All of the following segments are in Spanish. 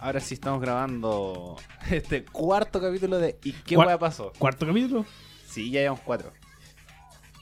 Ahora sí estamos grabando este cuarto capítulo de ¿Y qué Cuar- hueá pasó? ¿Cuarto capítulo? Sí, ya llevamos cuatro.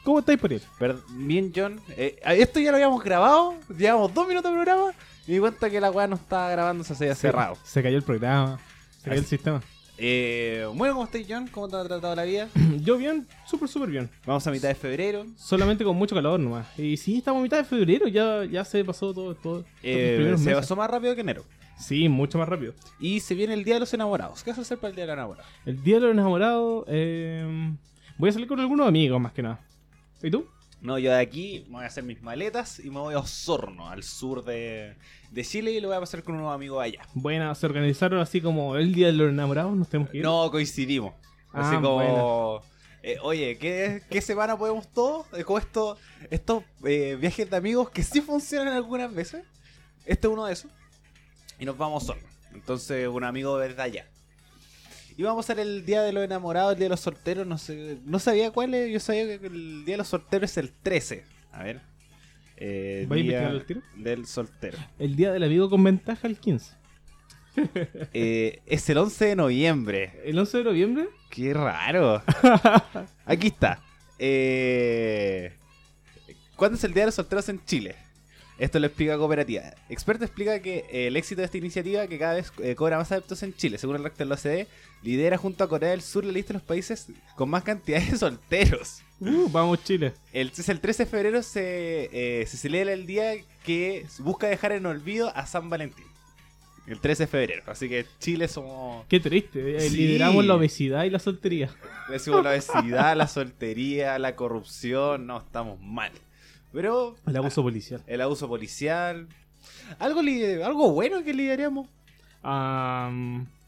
¿Cómo estáis por ir? Pero bien, John. eh, esto ya lo habíamos grabado. Llevamos dos minutos de programa. Y me di cuenta que la weá no estaba grabándose se había cerrado. Se cayó el programa. Se cayó el sistema. Eh, bueno, ¿cómo estás, John? ¿Cómo te ha tratado la vida? Yo bien, súper, súper bien. Vamos a mitad de febrero. Solamente con mucho calor nomás. Y sí, estamos a mitad de febrero, ya, ya se pasó todo. todo Eh, primeros se meses. pasó más rápido que enero. Sí, mucho más rápido. Y se viene el Día de los Enamorados. ¿Qué vas a hacer para el Día de los Enamorados? El día de los enamorados, eh, voy a salir con algunos amigos más que nada. ¿Y tú? No, yo de aquí me voy a hacer mis maletas y me voy a Osorno, al sur de, de Chile, y lo voy a pasar con unos amigos allá. Bueno, se organizaron así como el día de los enamorados, nos tenemos que ir. No, coincidimos. Así Ah, como, eh, oye, ¿qué, ¿qué semana podemos todos? Eh, esto, estos eh, viajes de amigos que sí funcionan algunas veces. Este es uno de esos. Y nos vamos solos. Entonces, un amigo desde allá. Y vamos a hacer el día de los enamorados, el día de los solteros. No sé, no sabía cuál es. Yo sabía que el día de los solteros es el 13. A ver. Eh, ¿Va a día investigar el tiro? del soltero. El día del amigo con ventaja, el 15. Eh, es el 11 de noviembre. El 11 de noviembre, Qué raro. Aquí está. Eh, ¿Cuándo es el Día de los Solteros en Chile? Esto lo explica Cooperativa. Experto explica que eh, el éxito de esta iniciativa, que cada vez eh, cobra más adeptos en Chile, según el rector de la OCDE, lidera junto a Corea del Sur la lista de los países con más cantidad de solteros. uh, vamos Chile. El, el 13 de febrero se, eh, se celebra el día que busca dejar en olvido a San Valentín. El 13 de febrero. Así que Chile somos... Qué triste, eh, Sí. lideramos la obesidad y la soltería. Decimos la obesidad, la soltería, la corrupción, no, estamos mal. Pero El abuso policial. el abuso policial, algo, bueno que lideremos. Ah,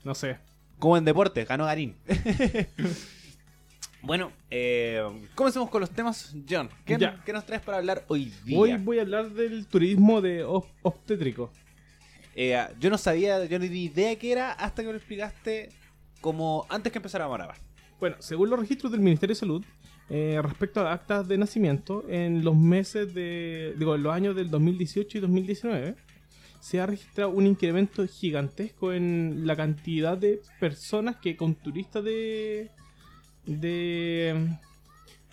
no sé. Como en deporte, ganó Garín. bueno, eh, comencemos con los temas. John, ¿qué, nos traes para hablar hoy día? Hoy voy a hablar del turismo de ob- obstétrico. Eh, yo no sabía, yo no tenía idea qué era hasta que me lo explicaste como antes que empezáramos a grabar. Bueno, según los registros del Ministerio de Salud, eh, respecto a actas de nacimiento, en los meses de. digo, en los años del 2018 y 2019, se ha registrado un incremento gigantesco en la cantidad de personas que con turistas de. de.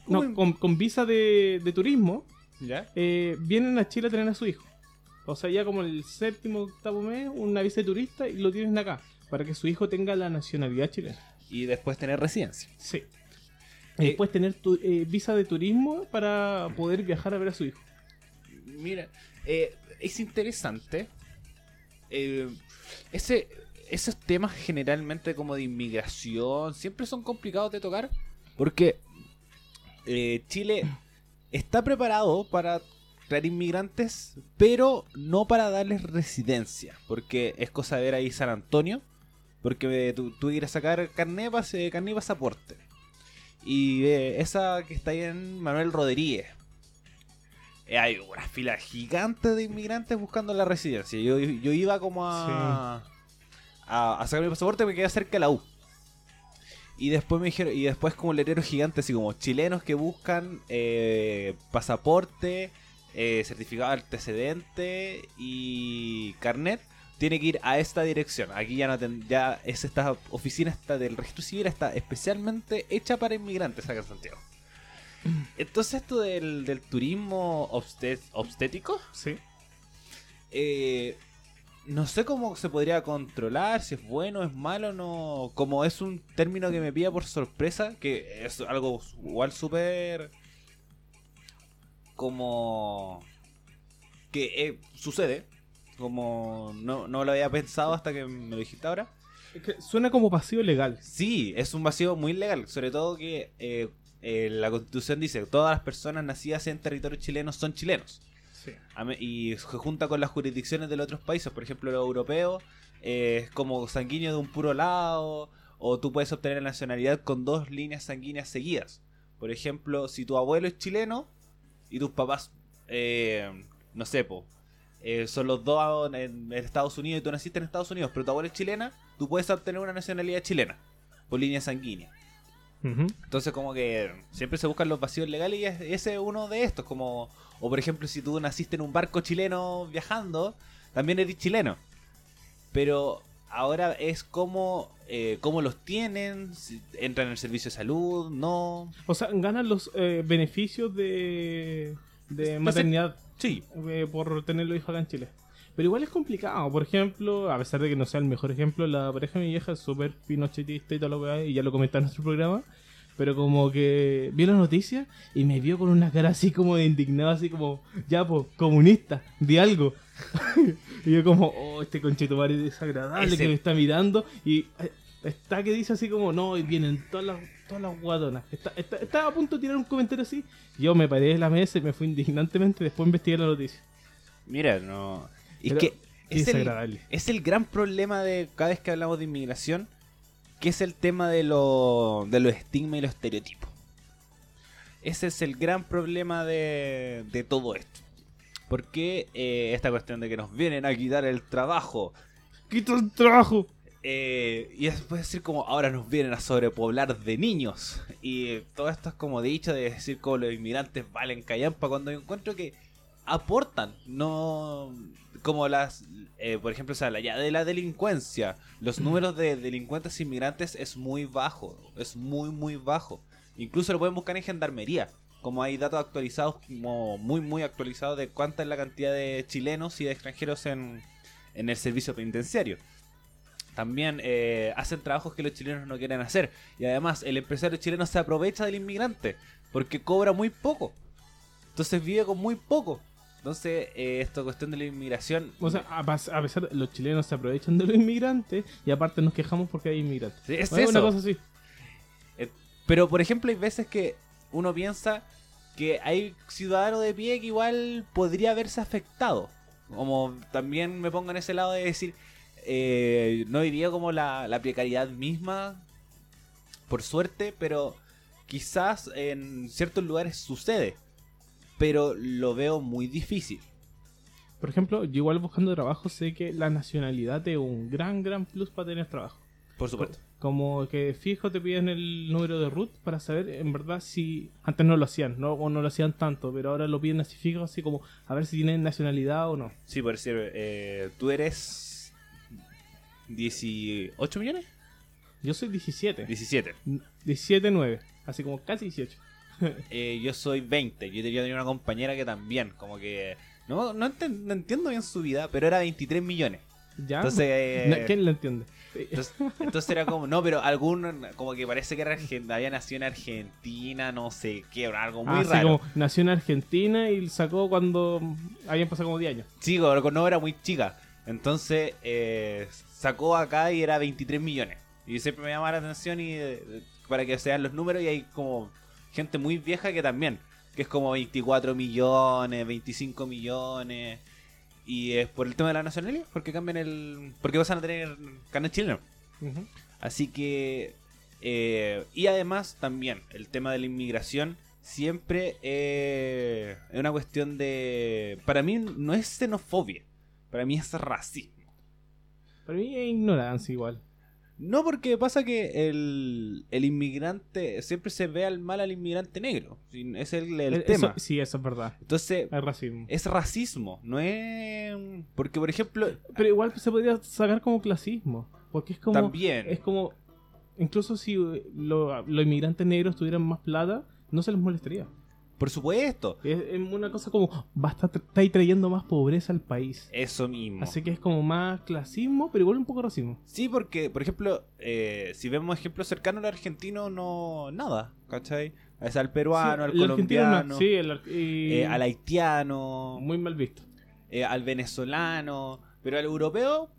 no, con, con visa de, de turismo, ¿Ya? eh, vienen a Chile a tener a su hijo. O sea, ya como el séptimo octavo mes, una visa de turista y lo tienen acá, para que su hijo tenga la nacionalidad chilena. Y después tener residencia. Sí. Eh, Y después tener tu, eh, visa de turismo para poder viajar a ver a su hijo. Mira, eh, es interesante. Eh, ese, esos temas generalmente como de inmigración siempre son complicados de tocar porque eh, Chile está preparado para traer inmigrantes, pero no para darles residencia, porque es cosa de ver ahí San Antonio, porque eh, tú, tú quieres sacar carné, eh, carné y pasaporte. Y eh, esa que está ahí en Manuel Rodríguez, eh, hay una fila gigante de inmigrantes buscando la residencia. Yo, yo iba como a, a, a sacar mi pasaporte porque me quedé cerca de la U. Y después me dijeron, y después como un letrero gigante, así como chilenos que buscan eh, pasaporte, eh, certificado de antecedente y carnet, tiene que ir a esta dirección. Aquí ya no ten- ya es esta oficina está del registro civil está especialmente hecha para inmigrantes acá en Santiago. Entonces esto del, del turismo obstet- obstétrico, Sí. eh, no sé cómo se podría controlar, si es bueno, es malo, no. Como es un término que me pilla por sorpresa, que es algo igual súper. como. que eh, sucede. Como no, no lo había pensado hasta que me lo dijiste ahora. Es que suena como pasivo legal. Sí, es un vacío muy legal, sobre todo que eh, eh, la constitución dice que todas las personas nacidas en territorio chileno son chilenos. Sí. Y se junta con las jurisdicciones de los otros países, por ejemplo los europeos, eh, es como sanguíneo de un puro lado, o tú puedes obtener la nacionalidad con dos líneas sanguíneas seguidas. Por ejemplo, si tu abuelo es chileno y tus papás, eh, no sé, po, eh, son los dos en, Estados Unidos y tú naciste en Estados Unidos, pero tu abuela es chilena, tú puedes obtener una nacionalidad chilena por línea sanguínea. Entonces como que siempre se buscan los vacíos legales y es- ese es uno de estos, como o por ejemplo si tú naciste en un barco chileno viajando, también eres chileno. Pero ahora es cómo, eh, cómo los tienen, si entran en el servicio de salud, no. O sea, ganan los eh, beneficios de, de maternidad Sí, eh, por tener los hijos acá en Chile. Pero igual es complicado. Por ejemplo, a pesar de que no sea el mejor ejemplo, la pareja de mi vieja es súper pinochetista y todo lo que hay, y ya lo comenté en nuestro programa. Pero como que vio la noticia y me vio con una cara así como de indignado, así como, ya, pues, comunista, de algo. y yo como, oh, este conchito madre desagradable Ese- que me está mirando. Y eh, está que dice así como, no, y vienen todas las, todas las guatonas. Está, está- estaba a punto de tirar un comentario así. Yo me paré de la mesa y me fui indignantemente, después investigué la noticia. mira, no. Es Pero que Qué es el, es el gran problema de cada vez que hablamos de inmigración, que es el tema de, lo, de los estigmas y los estereotipos. Ese es el gran problema de, de todo esto. Porque eh, esta cuestión de que nos vienen a quitar el trabajo, ¡Quito el trabajo! Eh, y después decir como ahora nos vienen a sobrepoblar de niños. Y todo esto es como dicho de decir como los inmigrantes valen callampa cuando encuentro que aportan, no como las, eh, por ejemplo, o sea, la, ya de la delincuencia, los números de delincuentes inmigrantes es muy bajo, es muy muy bajo. Incluso lo pueden buscar en gendarmería, como hay datos actualizados, como muy muy actualizados de cuánta es la cantidad de chilenos y de extranjeros en, en el servicio penitenciario también eh, hacen trabajos que los chilenos no quieren hacer. Y además, el empresario chileno se aprovecha del inmigrante porque cobra muy poco. Entonces vive con muy poco. Entonces, eh, esta cuestión de la inmigración. O sea, a, a pesar de los chilenos se aprovechan de los inmigrantes y aparte nos quejamos porque hay inmigrantes. Sí, es Bueno, Una eso. cosa así. Pero, por ejemplo, hay veces que uno piensa que hay ciudadano de pie que igual podría haberse afectado. Como también me pongo en ese lado de decir, eh, no diría como la, la precariedad misma, por suerte, pero quizás en ciertos lugares sucede. Pero lo veo muy difícil. Por ejemplo, yo igual buscando trabajo sé que la nacionalidad es un gran, gran plus para tener trabajo. Por supuesto. Como que fijo te piden el número de root para saber en verdad si... Antes no lo hacían, no, o no lo hacían tanto, pero ahora lo piden así fijo, así como a ver si tienen nacionalidad o no. Sí, por decir, eh, tú eres 18 millones? Yo soy 17. 17. 17, 9. Así como casi 18. Eh, yo soy 20. Yo tenía una compañera que también, como que. No, no, entiendo bien su vida, pero era 23 millones. ¿Ya? Entonces. eh, ¿Quién lo entiende? entonces, entonces era como. No, pero algún. Como que parece que era había nacido en Argentina, no sé qué, algo muy Así raro. como nació en Argentina y sacó cuando habían pasado como 10 años. Sí, no era muy chica. Entonces eh, sacó acá y era 23 millones. Y siempre me llamaba la atención y eh, para que sean los números y hay como gente muy vieja que también, que es como 24 millones, 25 millones. Y es por el tema de la nacionalidad, porque cambian el... Porque vas a tener carnet chileno. Así que... eh, y además también el tema de la inmigración siempre eh, es una cuestión de... Para mí no es xenofobia, para mí es racismo. Para mí es ignorancia igual. No porque pasa que el, el inmigrante siempre se ve al mal al inmigrante negro. Es el, el Eh, tema. eso- sí, eso es verdad. Entonces, Es racismo. es racismo, no es... Porque, por ejemplo, Pero igual se podría sacar como clasismo. Porque es como. también... Es como. Incluso si lo- los inmigrantes negros tuvieran más plata, no se les molestaría. Por supuesto, Es, es una cosa como. Basta, estáis trayendo más pobreza al país. eso mismo. Así que es como más clasismo, pero igual un poco racismo. Sí, porque, por ejemplo, eh, si vemos ejemplos cercanos al argentino, no... Nada, ¿cachai? Es al peruano, Sí, al el argentino no, colombiano, sí, el ar- y- eh, al haitiano, Muy mal visto. eh, al venezolano, pero al europeo,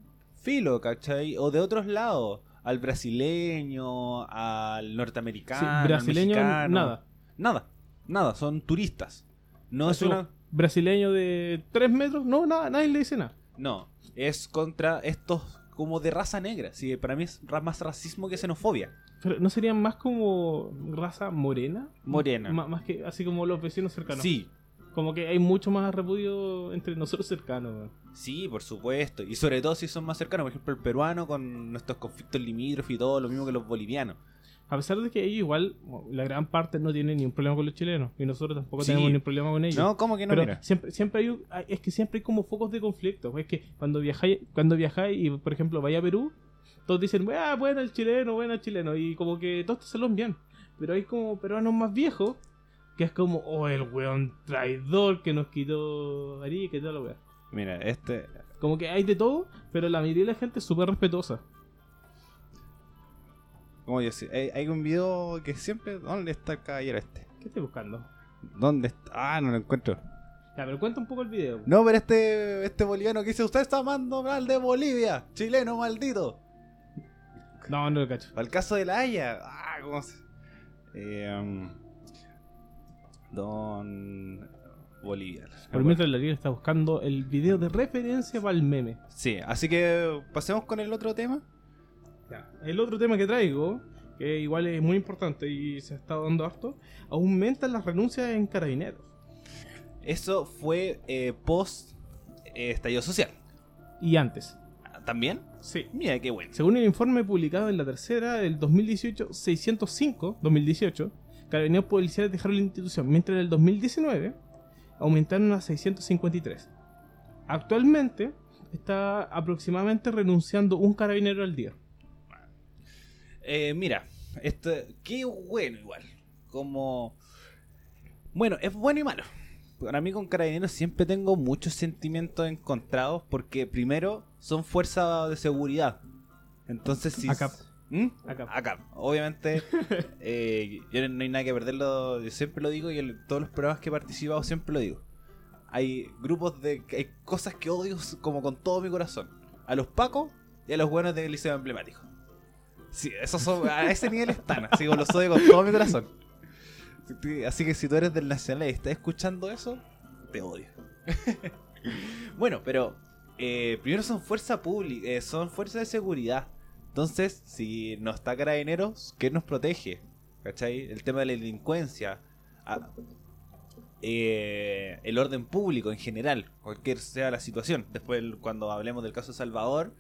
filo, ¿cachai? O de otros lados, al brasileño, al Sí, norteamericano, al brasileño, mexicano. nada. Nada, nada, son turistas. No es Así como, una... Brasileño de 3 metros, no, nada, nadie le dice nada. No, es contra estos como de raza negra. Sí, para mí es más racismo que xenofobia. Pero ¿no serían más como raza morena? Morena. M- más que así como los vecinos cercanos. Sí, Como que hay mucho más repudio entre nosotros cercanos. Sí, por supuesto. Y sobre todo si son más cercanos. Por ejemplo, el peruano con nuestros conflictos limítrofes y todo, lo mismo que los bolivianos. A pesar de que ellos igual, la gran parte no tienen ni un problema con los chilenos. Y nosotros tampoco Sí. tenemos ni un problema con ellos. No, ¿cómo que no? Pero Mira. siempre, siempre hay, un- es que siempre hay como focos de conflicto. Es que cuando viajáis, cuando viajáis y por ejemplo vais a Perú, todos dicen, ah, bueno el chileno, bueno el chileno. Y como que todos te saludan bien. Pero hay como peruanos más viejos que es como, oh, el weón traidor que nos quitó Arica y toda la weá. Mira, este. Como que hay de todo, pero la mayoría de la gente es súper respetuosa. Como yo sé, hay, hay un video que siempre. ¿Dónde está el caballero este? ¿Qué estoy buscando? ¿Dónde está? Ah, no lo encuentro. Ya, pero cuenta un poco el video. No, pero este, este boliviano que dice: Usted está amando mal de Bolivia, chileno maldito. No, no lo cacho. Para el caso de la Haya. Ah, ¿cómo se.? Eh, um, don. Bolivia. Por mientras la está buscando el video de referencia para el meme. Sí, así que pasemos con el otro tema. Ya. El otro tema que traigo, que igual es muy importante y se está dando harto, aumentan las renuncias en carabineros. Eso fue eh, post eh, estallido social. Y antes. ¿También? Sí. Mira, qué bueno. Según el informe publicado en la tercera del 2018, 605, 2018, carabineros policiales dejaron la institución, mientras en el 2019 aumentaron a 653. Actualmente está aproximadamente renunciando un carabinero al día. Eh, mira, esto, qué bueno igual. Como... Bueno, es bueno y malo. Para mí con Carabineros siempre tengo muchos sentimientos encontrados porque primero son fuerzas de seguridad. Entonces si... ACAP. ¿Mm? ACAP. ACAP. Obviamente, eh, yo no hay nada que perderlo, yo siempre lo digo y en todos los programas que he participado siempre lo digo. Hay grupos de... Hay cosas que odio como con todo mi corazón. A los pacos y a los buenos del liceo emblemático. Sí, esos son, a ese nivel están, así como los odio con todo mi corazón. Así que si tú eres del Nacional y estás escuchando eso, te odio. bueno, pero eh, primero son fuerza pública, eh, son fuerzas de seguridad. Entonces, si no está carabineros, ¿qué nos protege? ¿Cachai? El tema de la delincuencia, ah, eh, el orden público en general, cualquier sea la situación. Después, cuando hablemos del caso de Salvador,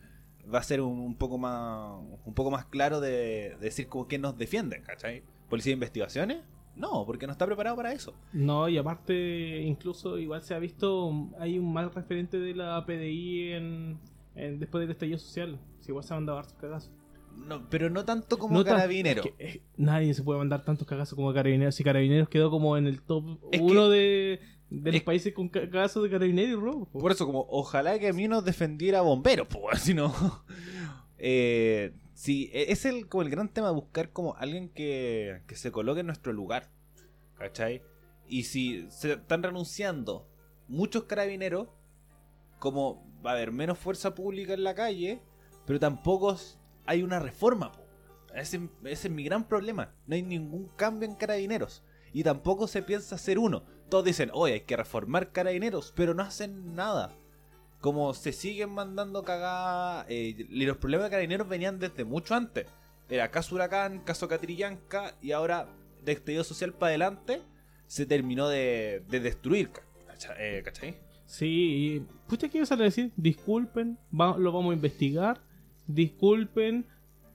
va a ser un, un poco más un poco más claro de, de decir como quién nos defiende, ¿cachai? ¿Policía de investigaciones? No, porque no está preparado para eso. No, y aparte, incluso igual se ha visto, hay un mal referente de la PDI en, en- después del estallido social. Si igual se han mandado hartos cagazos. No, pero no tanto como No tan- carabinero. es que, eh, nadie se puede mandar tantos cagazos como Carabineros. Si Carabineros quedó como en el top Es uno de, de los es- países con ca- cagazos de Carabineros y robo. po. Por eso, como, ojalá que a mí nos defendiera bomberos, pues, si no. Eh, sí, e- es el, como el gran tema, buscar como alguien que, que se coloque en nuestro lugar. ¿Cachai? Y si se están renunciando muchos carabineros, como va a haber menos fuerza pública en la calle, pero tampoco hay una reforma. po. Ese, ese es mi gran problema. No hay ningún cambio en carabineros. Y tampoco se piensa hacer uno. Todos dicen, oye, hay que reformar carabineros, pero no hacen nada. Como se siguen mandando cagadas. eh, y los problemas de carabineros venían desde mucho antes. Era caso Huracán, caso Catrillanca, y ahora, de estallido social para adelante, se terminó de, de destruir. Eh, ¿cachai? Sí, y ¿qué ibas a decir? Disculpen, va- lo vamos a investigar. Disculpen,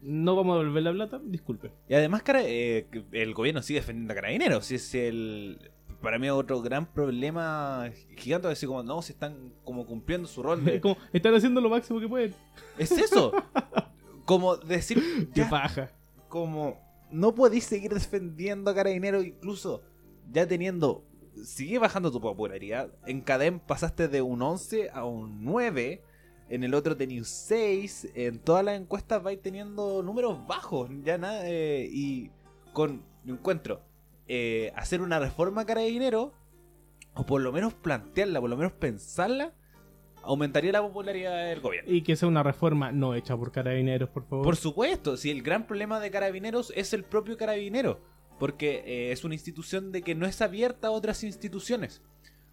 no vamos a devolver la plata. Disculpen. Y además, cara- eh, el gobierno sigue defendiendo a carabineros. Y es el. Para mí, otro gran problema gigante. Decir, como no, se están como cumpliendo su rol. de- Como, están haciendo lo máximo que pueden. es eso. Como decir. Qué paja. como no podéis seguir defendiendo a Carabineros incluso ya teniendo sigue bajando tu popularidad en Cadem pasaste de un 11 a un 9 en el otro tenías un 6 en todas las encuestas vais teniendo números bajos ya nada eh, y con yo encuentro eh, hacer una reforma a Carabineros o por lo menos plantearla por lo menos pensarla aumentaría la popularidad del gobierno Y que sea una reforma no hecha por Carabineros, por favor. por supuesto, si el gran problema de Carabineros es el propio Carabinero, porque eh, es una institución de que no es abierta a otras instituciones.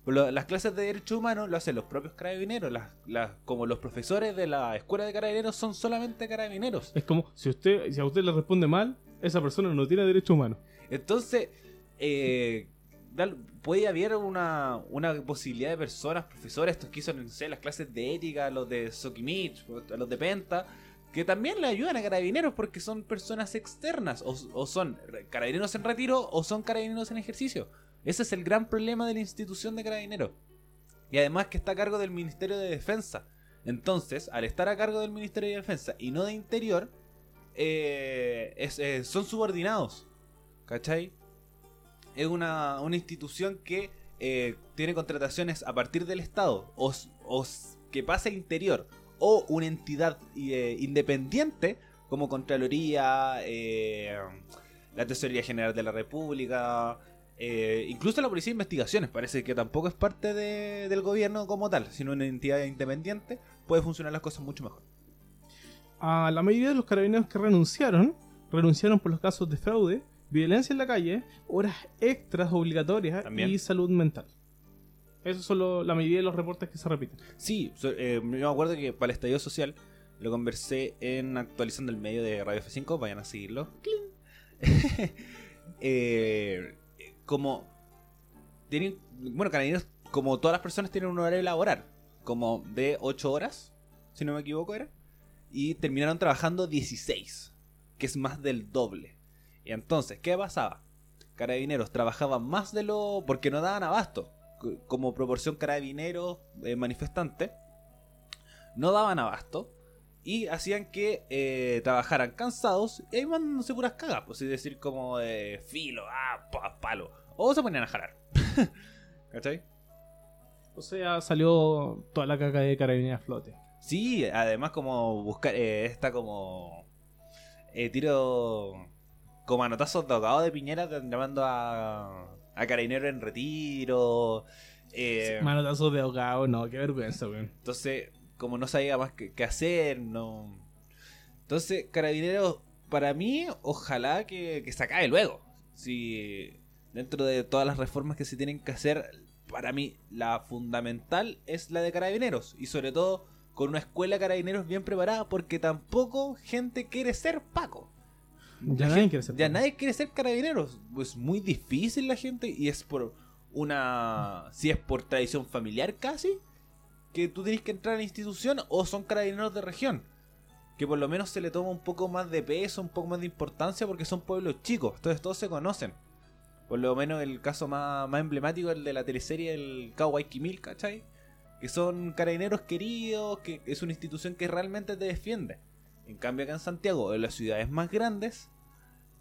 Las clases de derechos humanos lo hacen los propios carabineros, las, las- como los profesores de la escuela de carabineros son solamente carabineros. Es como, si usted si a usted le responde mal, esa persona no tiene derecho humano. Entonces, eh, puede haber una, posibilidad de personas, profesores, estos que hizo no sé, las clases de ética, los de Sokimich, los de Penta, que también le ayudan a carabineros porque son personas externas, o, son carabineros en retiro o son carabineros en ejercicio. Ese es el gran problema de la institución de carabineros. Y además que está a cargo del Ministerio de Defensa. Entonces, al estar a cargo del Ministerio de Defensa y no de Interior, eh, eh, son subordinados. ¿Cachai? Es una, una institución que eh, tiene contrataciones a partir del Estado o, o que pasa Interior o una entidad eh, independiente como Contraloría, eh, la Tesorería General de la República, eh, incluso la Policía de Investigaciones, parece que tampoco es parte de- del gobierno como tal, sino una entidad independiente, puede funcionar las cosas mucho mejor. A la mayoría de los carabineros que renunciaron, renunciaron por los casos de fraude, violencia en la calle, horas extras obligatorias También. y salud mental. Esos son lo- la mayoría de los reportes que se repiten. Sí, so- eh, yo me acuerdo que para el estallido social lo conversé en actualizando el medio de Radio F5, vayan a seguirlo. ¡Cling! Eh, como tienen, bueno, carabineros, como todas las personas tienen un horario laboral, como de 8 horas, si no me equivoco era, y terminaron trabajando 16, que es más del doble. Y entonces, ¿qué pasaba? Carabineros trabajaban más de lo... porque no daban abasto, como proporción carabineros eh, manifestantes, no daban abasto y hacían que eh, trabajaran cansados y ahí mandándose puras cagas, pues es decir, como de filo, ah, pa- palo, o se ponían a jalar. ¿Cachai? O sea, salió toda la caca de carabineros a flote. Sí, además como buscar eh, esta como eh, tiro como anotazos de ahogado de Piñera llamando a, a Carabinero en retiro. eh, Manotazos de ahogado, no, qué vergüenza, weón. Entonces, como no sabía más qué, qué hacer, no. Entonces, Carabineros, para mí, ojalá que, que se acabe luego. Si dentro de todas las reformas que se tienen que hacer, para mí la fundamental es la de Carabineros. Y sobre todo con una escuela de Carabineros bien preparada, porque tampoco gente quiere ser Paco. Ya nadie gente- quiere ser Ya nadie quiere ser carabineros. Es muy difícil la gente y es por una. Si es por tradición familiar casi, que tú tienes que entrar a la institución o son carabineros de región. Que por lo menos se le toma un poco más de peso, un poco más de importancia porque son pueblos chicos. Entonces todos se conocen. Por lo menos el caso más, más emblemático es el de la teleserie El Cowboy Kimil, ¿cachai? Que son carabineros queridos, que es una institución que realmente te defiende. En cambio acá en Santiago, en las ciudades más grandes,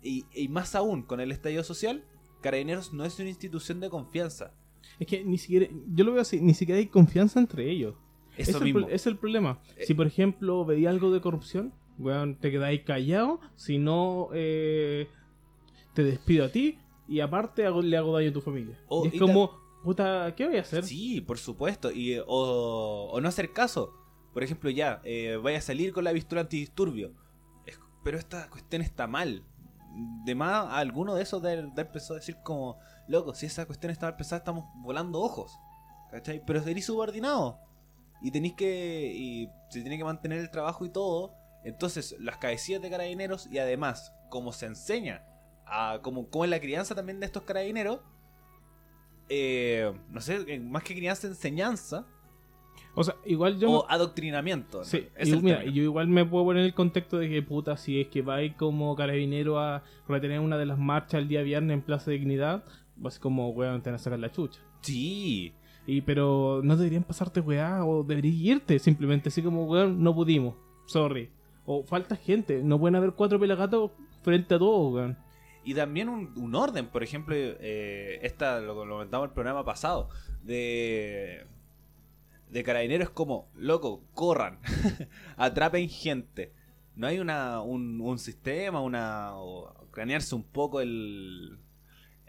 y, y más aún con el estallido social, Carabineros no es una institución de confianza. Es que ni siquiera, yo lo veo así, ni siquiera hay confianza entre ellos. Eso es, el, mismo. pro- es el problema. Eh. Si por ejemplo veía algo de corrupción, weón, te quedáis callado, si no eh, te despido a ti y aparte hago- le hago daño a tu familia. Oh, y es y como, puta, ¿qué voy a hacer? Sí, por supuesto. Y, o, o no hacer caso. Por ejemplo, ya, eh, vaya a salir con la pistola antidisturbio. Es- pero esta cuestión está mal. De más, alguno de esos de, de empezó a decir como, loco, si esa cuestión está mal estamos volando ojos. ¿Cachai? Pero seréis subordinado. Y tenéis que. Y se tiene que mantener el trabajo y todo. Entonces, las cabecillas de carabineros y además, como se enseña, a, como, como es la crianza también de estos carabineros, eh, no sé, más que crianza, enseñanza O sea, igual yo... o no- adoctrinamiento. ¿no? Sí, Es y el mira, yo igual me puedo poner el contexto de que puta, si es que vais como carabinero a retener una de las marchas el día viernes en Plaza Dignidad, vas como, weón, te van a sacar la chucha. Sí, Y pero no deberían pasarte weá o deberías irte simplemente, así como weón, no pudimos, sorry. O falta gente, no pueden haber cuatro pelagatos frente a todos, weón. y también un, un orden, por ejemplo, eh, esta lo lo comentamos en el programa pasado, de, de carabineros como, loco, corran, atrapen gente. No hay una, un, un sistema, una cranearse un poco el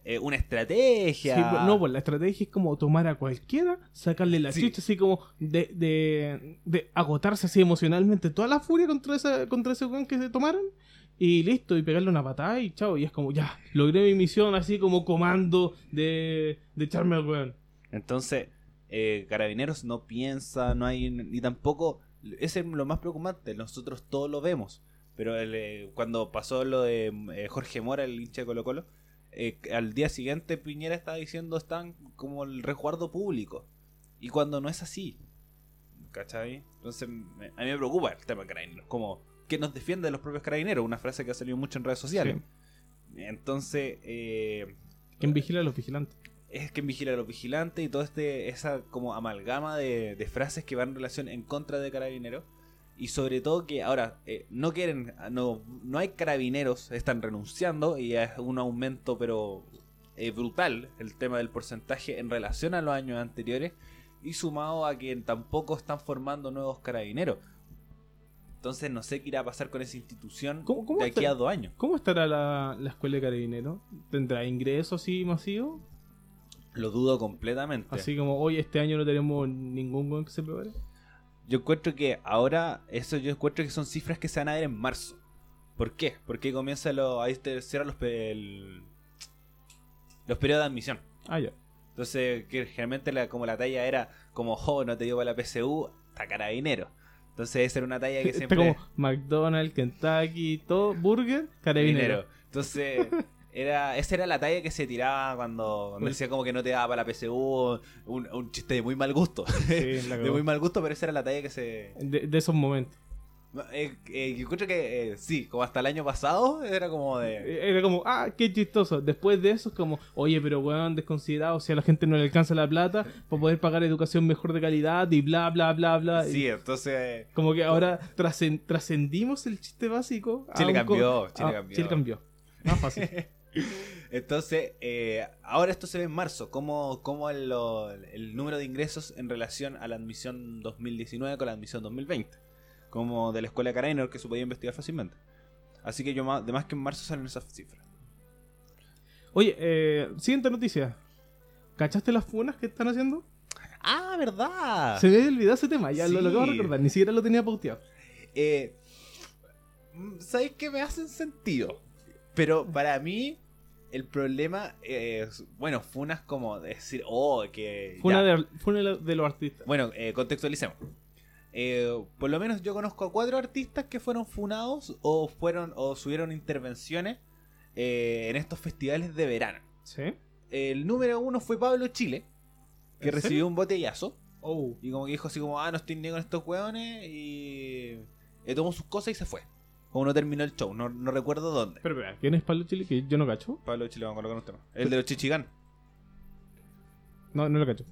eh, una estrategia. Sí, no, pues la estrategia es como tomar a cualquiera, sacarle la Sí. así como de, de, de agotarse así emocionalmente toda la furia contra, esa, contra ese weón que se tomaron. Y listo, y pegarle una patada y chao. Y es como, ya, logré mi misión así como comando de, de echarme al weón. Entonces, eh, Carabineros no piensa, no hay, ni tampoco, ese es lo más preocupante, nosotros todos lo vemos, pero el, eh, cuando pasó lo de eh, Jorge Mora, el hincha de Colo Colo, eh, al día siguiente Piñera estaba diciendo están como el resguardo público, y cuando no es así, ¿cachai? Entonces, me- a mí me preocupa el tema de Carabineros, como que nos defiende de los propios carabineros, una frase que ha salido mucho en redes sociales. Entonces, eh, ¿Quién vigila a los vigilantes? Es quien vigila a los vigilantes y todo este esa como amalgama de, de frases que van en relación en contra de carabineros y sobre todo que ahora eh, no quieren no no hay carabineros están renunciando y es un aumento pero eh, brutal el tema del porcentaje en relación a los años anteriores y sumado a que tampoco están formando nuevos carabineros entonces no sé qué irá a pasar con esa institución ¿Cómo- cómo de aquí a dos años ¿Cómo estará la, la escuela de carabineros? ¿Tendrá ingresos así masivos? Lo dudo completamente Así como hoy este año no tenemos ningún weón que se prepare. Yo encuentro que ahora, eso yo encuentro que son cifras que se van a ver en marzo. ¿Por qué? Porque comienza lo, ahí te cierran los, el- los periodos de admisión. Ah, ya. Entonces, que generalmente la, como la talla era como, oh, no te dio para la PSU, está carabinero. Entonces, esa era una talla que Está siempre... como McDonald's, Kentucky, todo, Burger, carabinero. dinero. Entonces, era, esa era la talla que se tiraba cuando, cuando Uy. decía como que no te daba para la PSU, un, un chiste de muy mal gusto. Sí, la de muy mal gusto, pero esa era la talla que se, de, de esos momentos. Eh, eh, yo que eh, sí, como hasta el año pasado era como de. Eh, Era como, ah, qué chistoso. Después de eso es como, oye, pero weón, desconsiderado, si a la gente no le alcanza la plata para poder pagar educación mejor de calidad y bla, bla, bla, bla. Sí, entonces. Como que ahora trascen- trascendimos el chiste básico. Chile cambió, Chile cambió. Chile cambió. Más fácil. Entonces, eh, ahora esto se ve en marzo, como, como el, número de ingresos en relación a la admisión 2019 con la admisión 2020. Como de la escuela de Carabinero que se podía investigar fácilmente. Así que yo más, de más que en marzo salen esas cifras. Oye, eh, siguiente noticia. ¿Cachaste las funas que están haciendo? ¡Ah, verdad! Se me olvidado ese tema, ya lo, lo acabo de recordar, ni siquiera lo tenía pauteado. Eh, mm, ¿Sabéis que me hacen sentido? Pero para mí, el problema es. Bueno, funas como decir, oh, que. Fue ya. una de, fue una de los artistas. Bueno, eh, contextualicemos. Eh, por lo menos yo conozco a cuatro artistas que fueron funados o fueron o subieron intervenciones eh, en estos festivales de verano. ¿Sí? El número uno fue Pablo Chile, que ¿En recibió serio? un botellazo. Oh. Y como que dijo así como, ah, no estoy ni con estos hueones. Y eh, tomó sus cosas y se fue. Como no terminó el show, no, no recuerdo dónde. Pero, espera, ¿quién es Pablo Chile? Que yo no cacho. Pablo Chile, vamos a colocar un tema. El de los Chichigán. No, no lo cacho.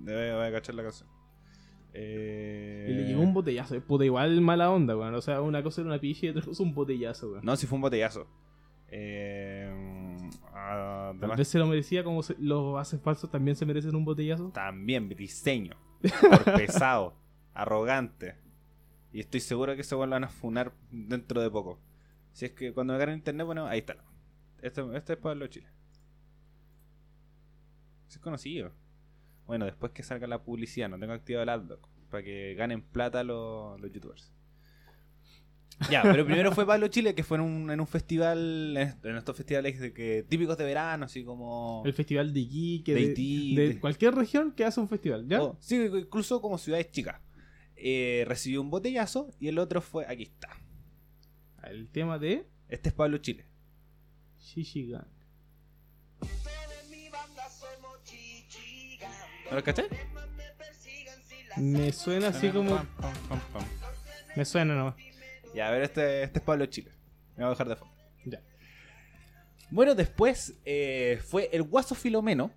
Debe, voy a cachar la canción. Eh... Y le llegó un botellazo. Puta, igual mala onda, weón. O sea, una cosa era una picha y otra cosa un botellazo, weón. No, si fue un botellazo. Eh... ah, Tal vez se lo merecía como se- los haces falsos también se merecen un botellazo. También, diseño. Por pesado. arrogante. Y estoy seguro que se lo van a funar dentro de poco. Si es que cuando me agarren internet, bueno, ahí está. Este, este es Pablo Chile. Es conocido. Bueno, después que salga la publicidad, no tengo activado el adblock. Para que ganen plata los, los youtubers. Ya, pero primero fue Pablo Chile, que fue en un, en un festival, en est- en estos festivales de que, típicos de verano, así como... El festival de Iquique, De de de- cualquier región que hace un festival, ¿ya? Oh, sí, incluso como ciudades chicas. Eh, recibió un botellazo y el otro fue, aquí está. El tema de Este es Pablo Chile. Shishigan. ¿No lo caché? Me suena así como. Pam, pam, pam, pam. Me suena nomás. Ya, a ver, este, este es Pablo Chile. Me voy a dejar de fondo. Ya. Bueno, después eh, fue el Guaso Filomeno,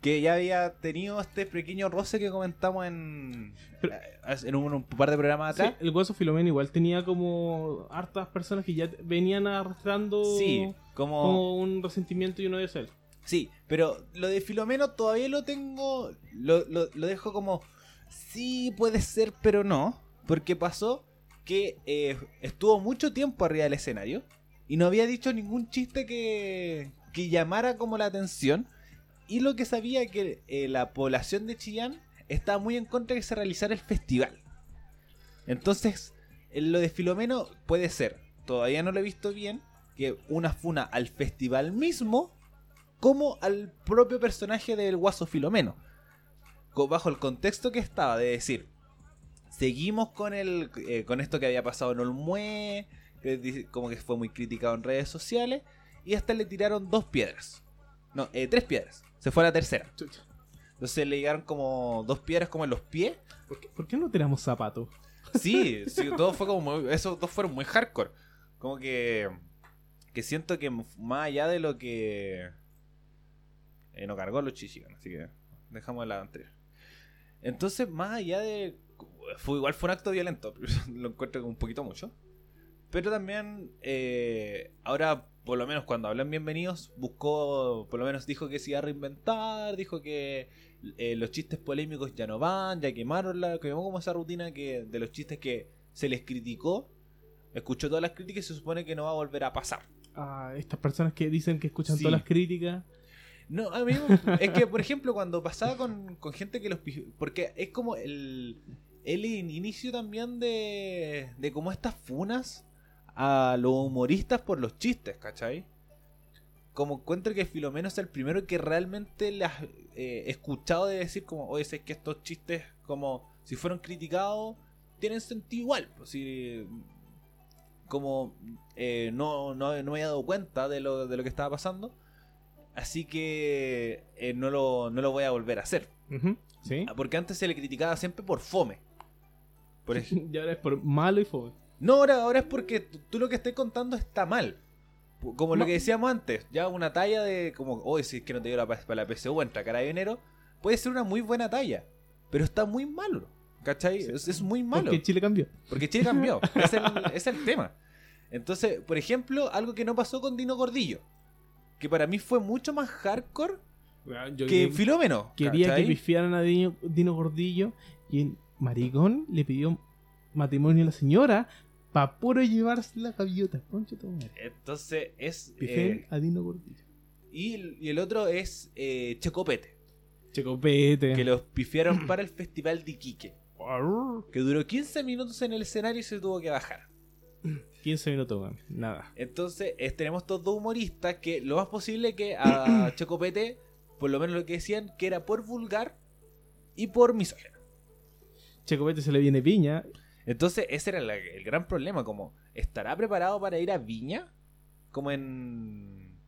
que ya había tenido este pequeño roce que comentamos en, Pero- eh, en un, un par de programas Sí, atrás. el Guaso Filomeno igual tenía como hartas personas que ya venían arrastrando Sí, como... como un resentimiento y uno de él. Sí, pero lo de Filomeno todavía lo tengo. Lo, lo, lo dejo como. Sí, puede ser, pero no. Porque pasó que eh, estuvo mucho tiempo arriba del escenario y no había dicho ningún chiste que, que llamara como la atención. Y lo que sabía que eh, la población de Chillán estaba muy en contra de que se realizara el festival. Entonces, eh, lo de Filomeno puede ser, todavía no lo he visto bien, que una funa al festival mismo como al propio personaje del Guaso Filomeno. Bajo el contexto que estaba de decir, seguimos con el eh, con esto que había pasado en Olmué, como que fue muy criticado en redes sociales, y hasta le tiraron dos piedras. No, eh, tres piedras. Se fue a la tercera. Entonces le llegaron como dos piedras como en los pies. ¿Por qué, por qué no tiramos zapatos? Sí, sí, todo fue como muy- esos dos fueron muy hardcore. Como que que siento que más allá de lo que eh, no cargó los Chichigan, así que dejamos la anterior. Entonces, más allá de fue igual fue un acto violento, lo encuentro como un poquito mucho. Pero también eh, ahora por lo menos cuando hablan bienvenidos buscó, por lo menos dijo que se iba a reinventar, dijo que eh, los chistes polémicos ya no van, ya quemaron la, quemó como esa rutina que de los chistes que se les criticó, escuchó todas las críticas y se supone que no va a volver a pasar. A estas personas que dicen que escuchan Sí. todas las críticas. No, a mí es que, por ejemplo, cuando pasaba con, con gente que los... Porque es como el, el in- inicio también de, de como estas funas a los humoristas por los chistes, ¿cachai? Como encuentro que Filomeno es el primero que realmente las eh, he escuchado de decir como, oye, es que estos chistes como si fueron criticados tienen sentido igual. Pues, si, como eh, no, no, no me había dado cuenta de lo, de lo que estaba pasando. Así que eh, no, lo, no lo voy a volver a hacer. ¿Sí? Ah, Porque antes se le criticaba siempre por fome. Por Y ahora es por malo y fome. No, ahora, ahora es porque tú, tú lo que estás contando está mal. Como lo que decíamos antes, ya una talla de como, oye, si es que no te dio la, pa- para la PSU, entra carabinero, puede ser una muy buena talla, pero está muy malo. ¿Cachai? Sí. Es, es muy malo. Porque Chile cambió. Porque Chile cambió. es, el, es el tema. Entonces, por ejemplo, algo que no pasó con Dino Gordillo. Que para mí fue mucho más hardcore Yo que- Filómeno. quería ¿cachai? que pifiaran a Dino, Dino Gordillo y el maricón le pidió matrimonio a la señora para puro llevarse la gaviota. Madre. Entonces es... Pifeen eh, a Dino Gordillo. y, el- y el otro es eh, Checopete. Checopete. Que los pifiaron para el Festival de Iquique. Que duró 15 minutos en el escenario y se tuvo que bajar. 15 minutos. Nada. Entonces es- tenemos estos dos humoristas que lo más posible que a Checopete, por lo menos lo que decían, que era por vulgar y por misógino. Checopete se le viene piña. Entonces, ese era la- el gran problema, como, ¿estará preparado para ir a Viña? Como en,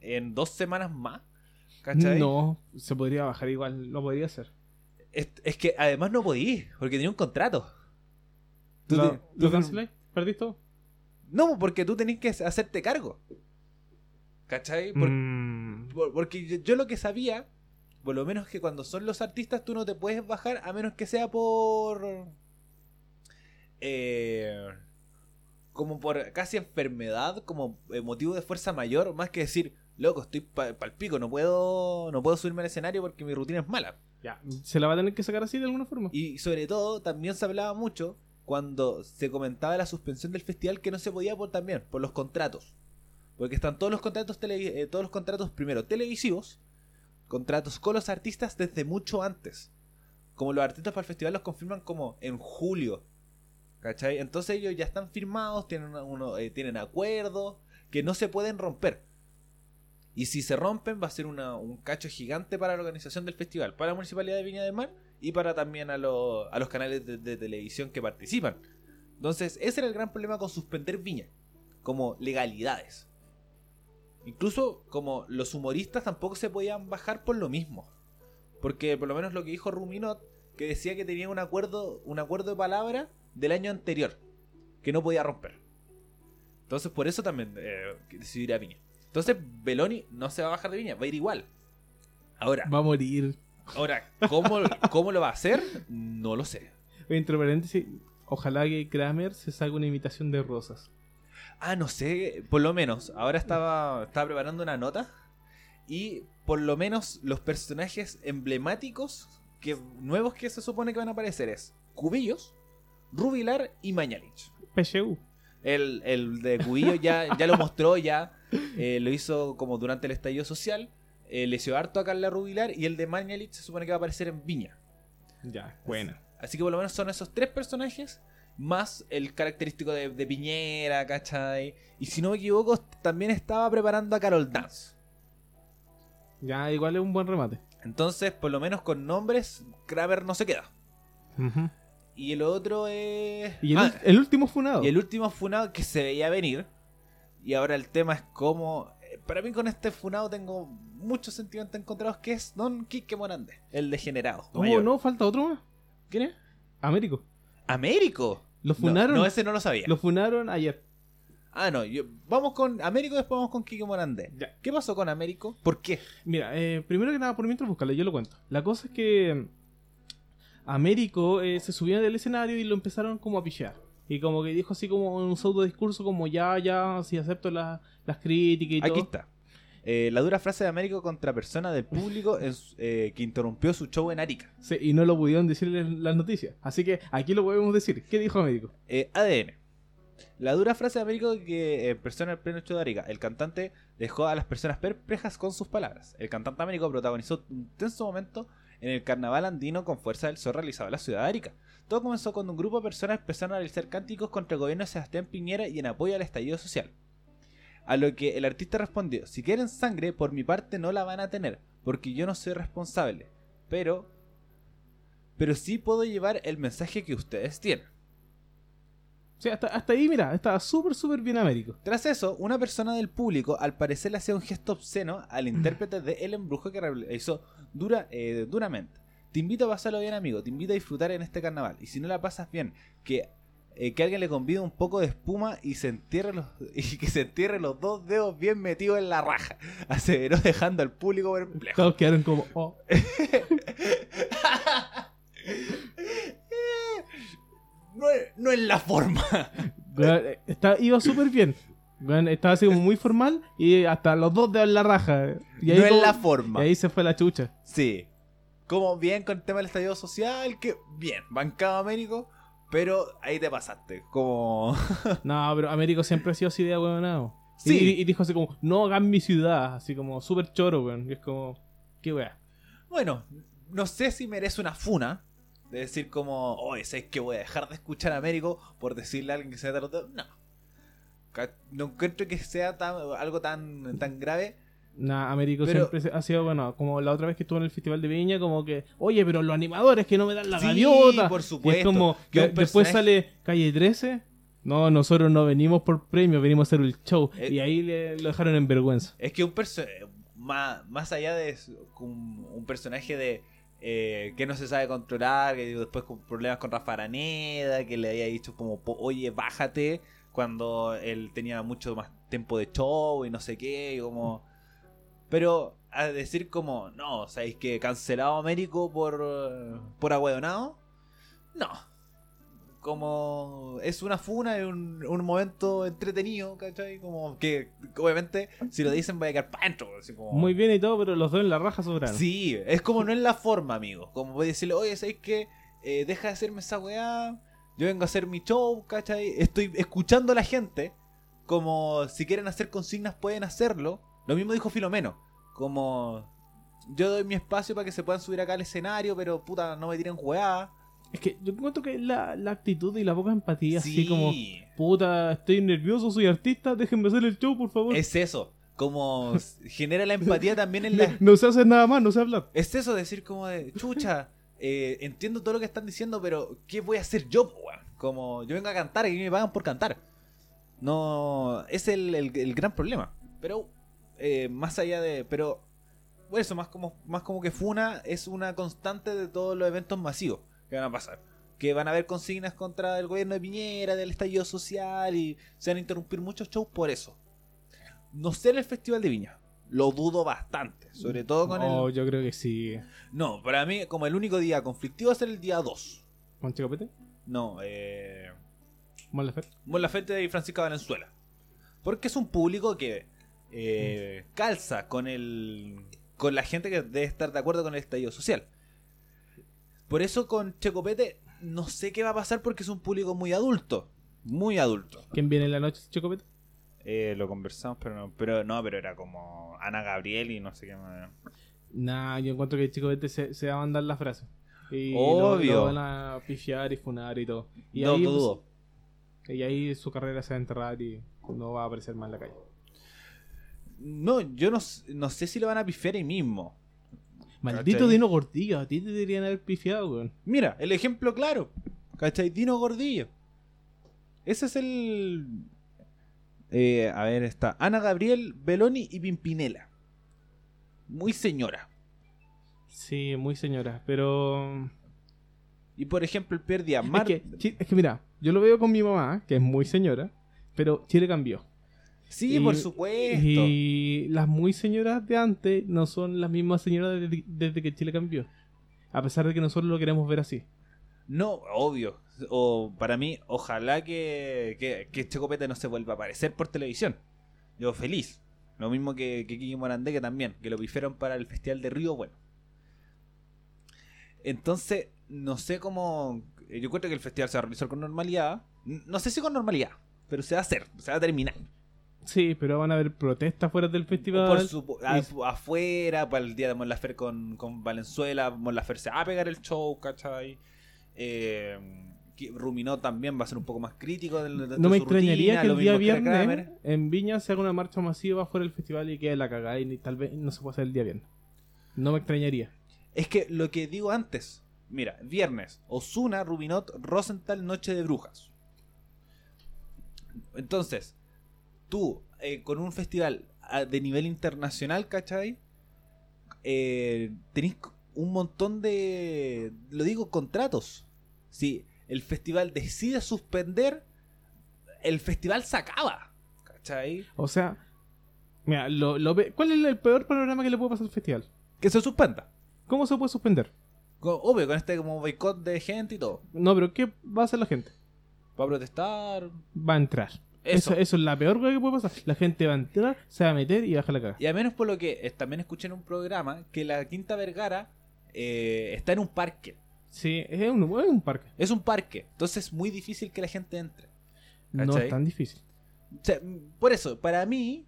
en dos semanas más. ¿Cachai? No, se podría bajar igual, lo podría hacer. Es, es que además no podí, porque tenía un contrato. Tú ¿Lo, te- tú-? ¿Perdís todo? No, porque tú tenés que hacerte cargo. ¿Cachai? Por- Mm, por- porque yo, yo lo que sabía, por lo menos que cuando son los artistas tú no te puedes bajar a menos que sea por... eh, como por casi enfermedad, como eh, motivo de fuerza mayor, más que decir, loco, estoy pal pico, no puedo, no puedo subirme al escenario porque mi rutina es mala. ya. ¿Se la va a tener que sacar así de alguna forma? Y sobre todo, también se hablaba mucho cuando se comentaba la suspensión del festival que no se podía por también, por los contratos. Porque están todos los contratos televi- eh, todos los contratos primero televisivos, contratos con los artistas desde mucho antes. Como los artistas para el festival los confirman como en julio. ¿Cachai? Entonces ellos ya están firmados, tienen uno, eh, tienen acuerdos que no se pueden romper. Y si se rompen va a ser un cacho gigante para la organización del festival, para la Municipalidad de Viña del Mar y para también a, los- a los canales de, de televisión que participan. Entonces, ese era el gran problema con suspender Viña, como legalidades. Incluso como los humoristas tampoco se podían bajar por lo mismo. Porque por lo menos lo que dijo Ruminot, que decía que tenía un acuerdo, un acuerdo de palabra del año anterior, que no podía romper. Entonces por eso también eh, decidió ir a Viña. Entonces Beloni no se va a bajar de Viña, va a ir igual. Ahora, Va a morir. ahora ¿cómo, ¿cómo lo va a hacer? No lo sé. Entre paréntesis, ojalá que Kramer se saque una imitación de Rosas. Ah, no sé, por lo menos. Ahora estaba, estaba preparando una nota. Y por lo menos los personajes emblemáticos que, nuevos que se supone que van a aparecer es Cubillos, Rubilar y Mañalich. PSU. El, el de Cubillo ya, ya lo mostró, ya eh, lo hizo como durante el estallido social. Eh, le hizo harto a Carla Rubilar y el de Mañalich se supone que va a aparecer en Viña. Ya, buena. Así que por lo menos son esos tres personajes, más el característico de, de Piñera, ¿cachai? Y si no me equivoco, también estaba preparando a Carol Dance. Ya, igual es un buen remate. Entonces, por lo menos con nombres, Kramer no se queda. Y el otro es... Y el, Ah, último funado. y el último funado que se veía venir. Y ahora el tema es cómo... eh, Para mí con este funado tengo muchos sentimientos encontrados, que es Don Quique Morandé, el degenerado. Oh, mayor. no, falta otro más. ¿Quién es? Américo. ¿Américo? Lo No, funaron. No, ese no lo sabía. Lo funaron ayer. Ah, no. yo- vamos con Américo, después vamos con Kike Morandé. Ya. ¿Qué pasó con Américo? ¿Por qué? Mira, eh, primero que nada, por mientras búscalo, yo lo cuento. La cosa es que Américo eh, se subió del escenario y lo empezaron como a pichear. Y como que dijo así como un pseudo discurso como ya, ya, si acepto la- las críticas y Aquí todo. está. Eh, la dura frase de Américo contra persona del público eh, que interrumpió su show en Arica. Sí, y no lo pudieron decir en las noticias. Así que aquí lo podemos decir. ¿Qué dijo Américo? Eh, ADN. La dura frase de Américo que en persona en el pleno show de Arica. El cantante dejó a las personas perplejas con sus palabras. El cantante Américo protagonizó un tenso momento en el carnaval andino con fuerza del sol realizado en la ciudad de Arica. Todo comenzó cuando un grupo de personas empezaron a realizar cánticos contra el gobierno de Sebastián Piñera y en apoyo al estallido social. A lo que el artista respondió, si quieren sangre, por mi parte no la van a tener, porque yo no soy responsable. Pero... Pero sí puedo llevar el mensaje que ustedes tienen. Sea, hasta, hasta ahí, mira, estaba súper, súper bien Américo. Tras eso, una persona del público al parecer le hacía un gesto obsceno al intérprete de El Embrujo que realizó dura, eh, duramente. Te invito a pasarlo bien, amigo. Te invito a disfrutar en este carnaval. Y si no la pasas bien, que, eh, que alguien le convide un poco de espuma y se entierre los, y que se entierre los dos dedos bien metidos en la raja. Aseveró dejando al público perplejo. Todos quedaron como, oh. No es, no es la forma. Eh, está- iba súper bien. Estaba así como muy formal y hasta los dos dedos en la raja. Y ahí, no es como- la forma. y ahí se fue la chucha. Sí. Como bien con el tema del estallido social, que bien, bancado Américo, pero ahí te pasaste. Como. No, pero Américo siempre ha sido así de huevonado. Sí. Y, y dijo así como, no hagan mi ciudad. Así como súper choro, weón. Y es como, qué wea. Bueno, no sé si merece una funa. De decir como, oye, ¿sabes que voy a dejar de escuchar a Américo por decirle a alguien que se dedos? No. No encuentro que sea tan- algo tan, tan grave. Nah, Américo Pero- siempre ha sido, bueno, como la otra vez que estuvo en el Festival de Viña, como que, oye, pero los animadores que no me dan la Sí, gaviota. por Y es supuesto. como, Que de- un después sale Calle 13. No, nosotros no venimos por premio, venimos a hacer el show. Eh, y ahí le, lo dejaron en vergüenza. Es que un personaje, más, más allá de un, un personaje de eh, que no se sabe controlar, que después con problemas con Rafa Araneda, que le había dicho como, oye, bájate, cuando él tenía mucho más tiempo de show y no sé qué, y como... Pero a decir como, no, ¿sabéis que cancelado Américo por, por ahueonado? No. Como es una funa, es un, un momento entretenido, ¿cachai? Como que obviamente si lo dicen voy a quedar para como- Muy bien y todo, pero los dos en la raja sobraron. Sí, es como no es la forma, amigo. Como voy a decirle, oye, ¿sabéis qué? Eh, deja de hacerme esa weá. Yo vengo a hacer mi show, ¿cachai? Estoy escuchando a la gente. Como si quieren hacer consignas pueden hacerlo. Lo mismo dijo Filomeno. Como yo doy mi espacio para que se puedan subir acá al escenario, pero puta, no me tiren weá. Es que yo encuentro que la, la actitud y la poca empatía, Sí. así como, puta, estoy nervioso, soy artista, déjenme hacer el show, por favor. Es eso. Como genera la empatía también en la, No se hace nada más, no sé hablar. Es eso, decir como de, chucha, eh, entiendo todo lo que están diciendo, pero ¿qué voy a hacer yo? Como yo vengo a cantar y me pagan por cantar. No, es el, el- gran problema. Pero, eh, más allá de, pero, bueno, eso, más como, más como que Funa es una constante de todos los eventos masivos que van a pasar. Que van a haber consignas contra el gobierno de Piñera, del estallido social y se van a interrumpir muchos shows por eso. No sé el Festival de Viña. Lo dudo bastante. Sobre todo con el... Oh, yo creo que sí. No, para mí, como el único día conflictivo va a ser el día 2. ¿Con Chicopete? No, eh. Mon Laferte y Francisca Valenzuela. Porque es un público que eh, calza con el. con la gente que debe estar de acuerdo con el estallido social. Por eso con Checopete no sé qué va a pasar porque es un público muy adulto. Muy adulto. ¿Quién viene en la noche, Chicopete? Eh, lo conversamos, pero no, pero no, pero era como Ana Gabriel y no sé qué más. Nah, yo encuentro que Chicopete se, se va a mandar la frase. Y Obvio. Lo, lo van a pifiar y funar y todo. Y no ahí, pues, dudo. y ahí su carrera se va a enterrar y no va a aparecer más en la calle. No, yo no, no sé si lo van a pifiar ahí mismo. Maldito ¿Cachai? Dino Gordillo, a ti te deberían haber pifiado, weón. Mira, el ejemplo claro. ¿Cachai? Dino Gordillo. Ese es el. Eh, a ver, está Ana Gabriel, Beloni y Pimpinela. Muy señora. Sí, muy señora, pero. Y por ejemplo, el primer día, Es mar- que, es que mira, yo lo veo con mi mamá, que es muy señora, pero Chile cambió. Sí, y- por supuesto. Y las muy señoras de antes no son las mismas señoras desde, desde que Chile cambió. A pesar de que nosotros lo queremos ver así. No, obvio. O para mí, ojalá que, que, que este copete no se vuelva a aparecer por televisión. Yo feliz. Lo mismo que, que Kiki Morandé, que también, que lo pifiaron para el Festival de Río, bueno. Entonces, no sé cómo... Yo creo que el festival se va a realizar con normalidad. No sé si con normalidad, pero se va a hacer, se va a terminar. Sí, pero van a haber protestas fuera del festival. Por su- a- y- afuera, para el día de Mon con, con Valenzuela, Mon se va a pegar el show, ¿cachai? Eh, que Ruminó también va a ser un poco más crítico de, de no me extrañaría rutina, que el día viernes en Viña se haga una marcha masiva fuera del festival y quede la cagada y tal vez no se pueda hacer el día viernes. No me extrañaría. Es que lo que digo antes, mira, viernes, Osuna, Rubinot, Rosenthal, Noche de Brujas. Entonces, tú, eh, con un festival ah, de nivel internacional, ¿cachai? Eh, tenés un montón de, lo digo, contratos. Si el festival decide suspender, el festival se acaba, ¿cachai? O sea, mira, lo, lo ¿cuál es el peor panorama que le puede pasar al festival? Que se suspenda. ¿Cómo se puede suspender? Con- obvio, con este como boicot de gente y todo. No, pero ¿qué va a hacer la gente? Va a protestar. Va a entrar. Eso. Eso, eso es la peor cosa que puede pasar. La gente va a entrar, se va a meter y a dejar la cagada. Y al menos por lo que eh, también escuché en un programa que la Quinta Vergara eh, está en un parque. Sí, es un, es un parque. Es un parque. Entonces es muy difícil que la gente entre. No es tan difícil. O sea, por eso, para mí,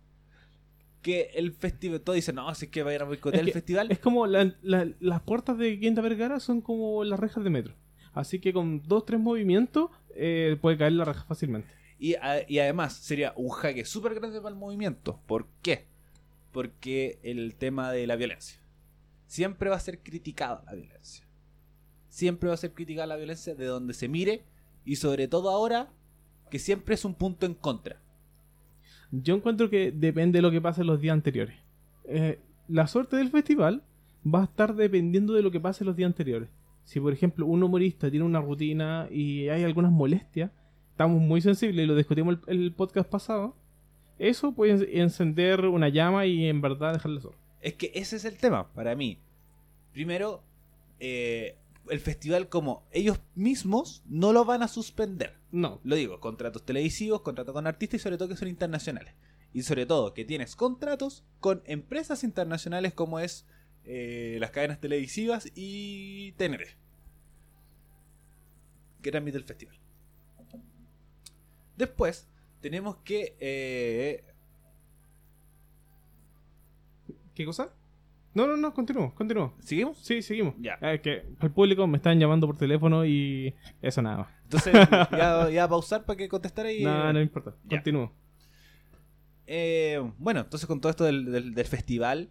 que el festival. Todos dicen, no, si es que vayan a boicotear Es que el festival. Es como la- la- las puertas de Quinta Vergara son como las rejas de metro. Así que con dos, tres movimientos eh, puede caer la reja fácilmente. Y, a- y además sería un jaque súper grande para el movimiento. ¿Por qué? Porque el tema de la violencia. Siempre va a ser criticada la violencia. Siempre va a ser criticada la violencia de donde se mire. Y sobre todo ahora, que siempre es un punto en contra. Yo encuentro que depende de lo que pase los días anteriores. Eh, la suerte del festival va a estar dependiendo de lo que pase los días anteriores. Si, por ejemplo, un humorista tiene una rutina y hay algunas molestias, estamos muy sensibles y lo discutimos el, el podcast pasado, eso puede en- encender una llama y en verdad dejarle solo. Es que ese es el tema para mí. Primero, eh, el festival como ellos mismos no lo van a suspender. No, Lo digo, contratos televisivos, contratos con artistas y sobre todo que son internacionales. Y sobre todo que tienes contratos con empresas internacionales como es eh, las cadenas televisivas y TNT. Que transmite el festival. Después tenemos que... eh, ¿qué cosa? No, no, no, continúo, continúo. ¿Seguimos? Sí, seguimos. Ya. Ah, Es que al público me están llamando por teléfono y eso nada más. Entonces ya, ya pausar para que contestara y... No, no importa. ya. Continúo. Eh, bueno, entonces con todo esto del, del- del festival,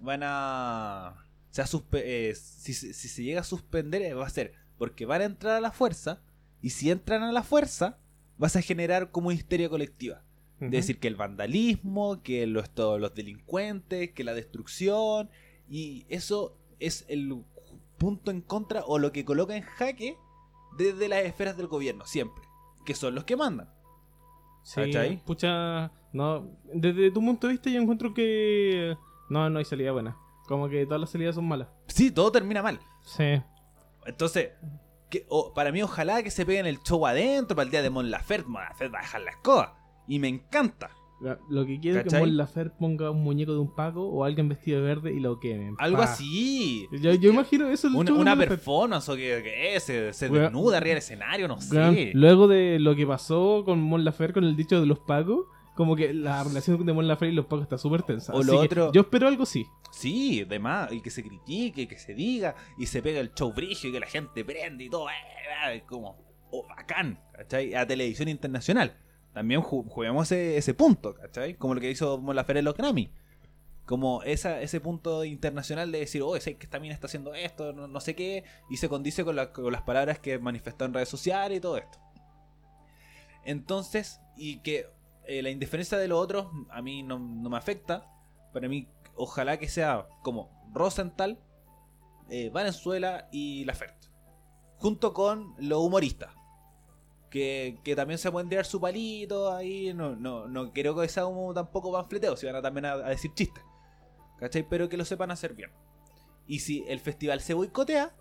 van a. Se eh, si, se- si se llega a suspender, eh, va a ser porque van a entrar a la fuerza, y si entran a la fuerza, vas a generar como histeria colectiva. Es decir, que el vandalismo, que los, todos los delincuentes, que la destrucción, y eso es el punto en contra o lo que coloca en jaque desde las esferas del gobierno, siempre, que son los que mandan. Sí, ¿Cachai? pucha, no, desde tu punto de vista yo encuentro que no, no hay salida buena. Como que todas las salidas son malas. Sí, todo termina mal. Sí. Entonces, que, para mí, ojalá que se peguen el show adentro para el día de Mon Laferte. Mon Laferte va a dejar la escoba. Y me encanta. Lo que quiero es que. Mon Laferte ponga un muñeco de un Paco o alguien vestido de verde y lo quemen. Algo Pa. así. Yo, yo imagino eso. el Una, performance o que, que se, desnuda arriba del escenario, no sé. Luego de lo que pasó con Mon Laferte con el dicho de los Pacos, como que la relación de Mon Laferte y los Pacos está súper tensa. O Así lo otro- Yo espero algo así. Sí, demás. Y que se critique, que se diga. Y se pega el show brillo y que la gente prende y todo. eh, eh, como, oh, bacán. ¿Cachai? A televisión internacional. También ju- juguemos ese, ese punto, ¿cachai? Como lo que hizo Mon Laferte en los Grammy. Como esa, ese punto internacional de decir, oh, sé que esta está haciendo esto, no, no sé qué, y se condice con, la- con las palabras que manifestó en redes sociales y todo esto. Entonces, y que eh, la indiferencia de los otros a mí no, no me afecta. Para mí, ojalá que sea como Rosenthal, eh, Valenzuela y Laferte. junto con los humoristas. Que, que también se pueden tirar su palito ahí. No, no, no creo que sea como tampoco panfleteo, si van a también a, a decir chistes. ¿Cachai? Pero que lo sepan hacer bien. Y si el festival se boicotea,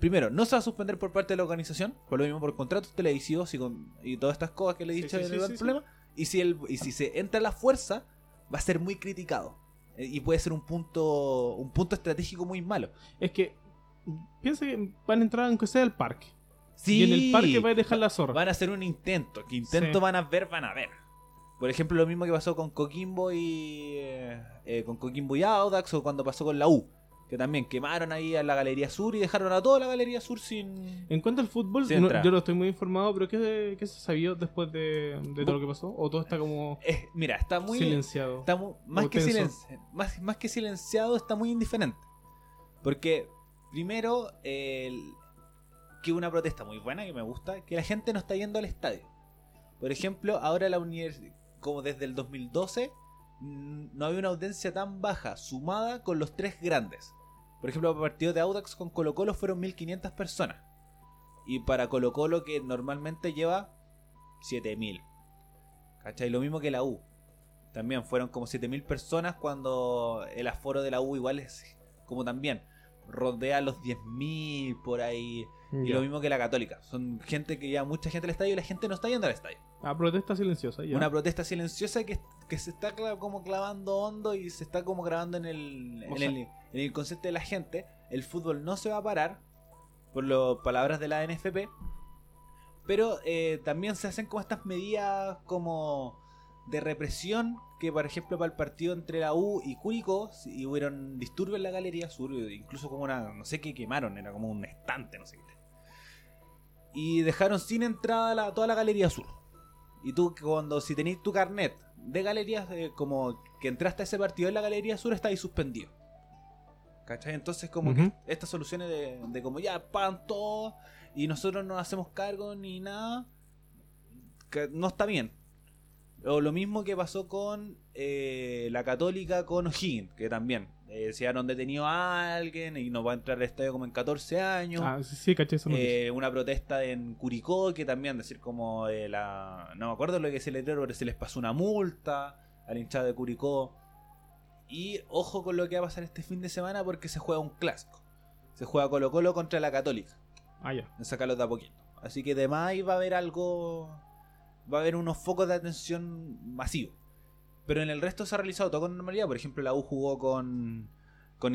primero, no se va a suspender por parte de la organización, por lo mismo por contratos televisivos y, con, y todas estas cosas que le he dicho sí, en sí, el sí, problema. Y, si el, y si se entra a la fuerza, va a ser muy criticado. Eh, Y puede ser un punto, un punto estratégico muy malo. Es que piensa que van a entrar aunque sea al parque. Sí, Y en el parque va a dejar la zorra. Van a hacer un intento. Que intento Sí. van a ver, van a ver. Por ejemplo, lo mismo que pasó con Coquimbo y. eh, eh, con Coquimbo y Audax, o cuando pasó con la U. Que también quemaron ahí a la Galería Sur y dejaron a toda la Galería Sur sin. En cuanto al fútbol, no- yo no estoy muy informado, pero ¿qué, qué se sabía después de, de todo lo que pasó? ¿O todo está como Eh, mira, está muy. silenciado? está más, que silenci- más, más que silenciado, está muy indiferente. Porque, primero, el- que una protesta muy buena, que me gusta, que la gente no está yendo al estadio. Por ejemplo, ahora la universidad, como desde el 2012, mm, no había una audiencia tan baja, sumada con los tres grandes. Por ejemplo, el partido de Audax con Colo Colo fueron 1500 personas. Y para Colo Colo, que normalmente lleva 7000. ¿Cachai? Lo mismo que la U. También fueron como 7000 personas cuando el aforo de la U igual es como también rodea los 10.000 por ahí. Y lo mismo que la católica. Son gente que lleva mucha gente al estadio y la gente no está yendo al estadio. Ah, protesta silenciosa, ya. Una protesta silenciosa que, que se está cla- como clavando hondo y se está como grabando en el, en, el, en el concepto de la gente. El fútbol no se va a parar, por las palabras de la NFP. Pero eh, también se hacen como estas medidas como de represión que por ejemplo para el partido entre la U y Curicó y hubieron disturbios en la Galería Sur, incluso como una, no sé qué quemaron, era como un estante, no sé qué. Y dejaron sin entrada la- toda la Galería Sur. Y tú cuando si tenéis tu carnet de galerías, eh, como que entraste a ese partido en la Galería Sur, está ahí suspendido. ¿Cachai? Entonces como que estas soluciones de, de como ya pagan todo y nosotros no hacemos cargo ni nada, que no está bien. O lo mismo que pasó con eh, la católica con O'Higgins, que también eh, se han detenido a alguien y no va a entrar al estadio como en 14 años. Ah, sí, sí, caché noticia. Eh, una protesta en Curicó que también decir como eh, la no me acuerdo lo que se le dio pero se les pasó una multa al hinchado de Curicó y ojo con lo que va a pasar este fin de semana porque se juega un clásico se juega Colo Colo contra la Católica Ah, ya. en sacarlos de a poquito así que de más ahí va a haber algo va a haber unos focos de atención masivos pero en el resto se ha realizado todo con normalidad. Por ejemplo la U jugó con con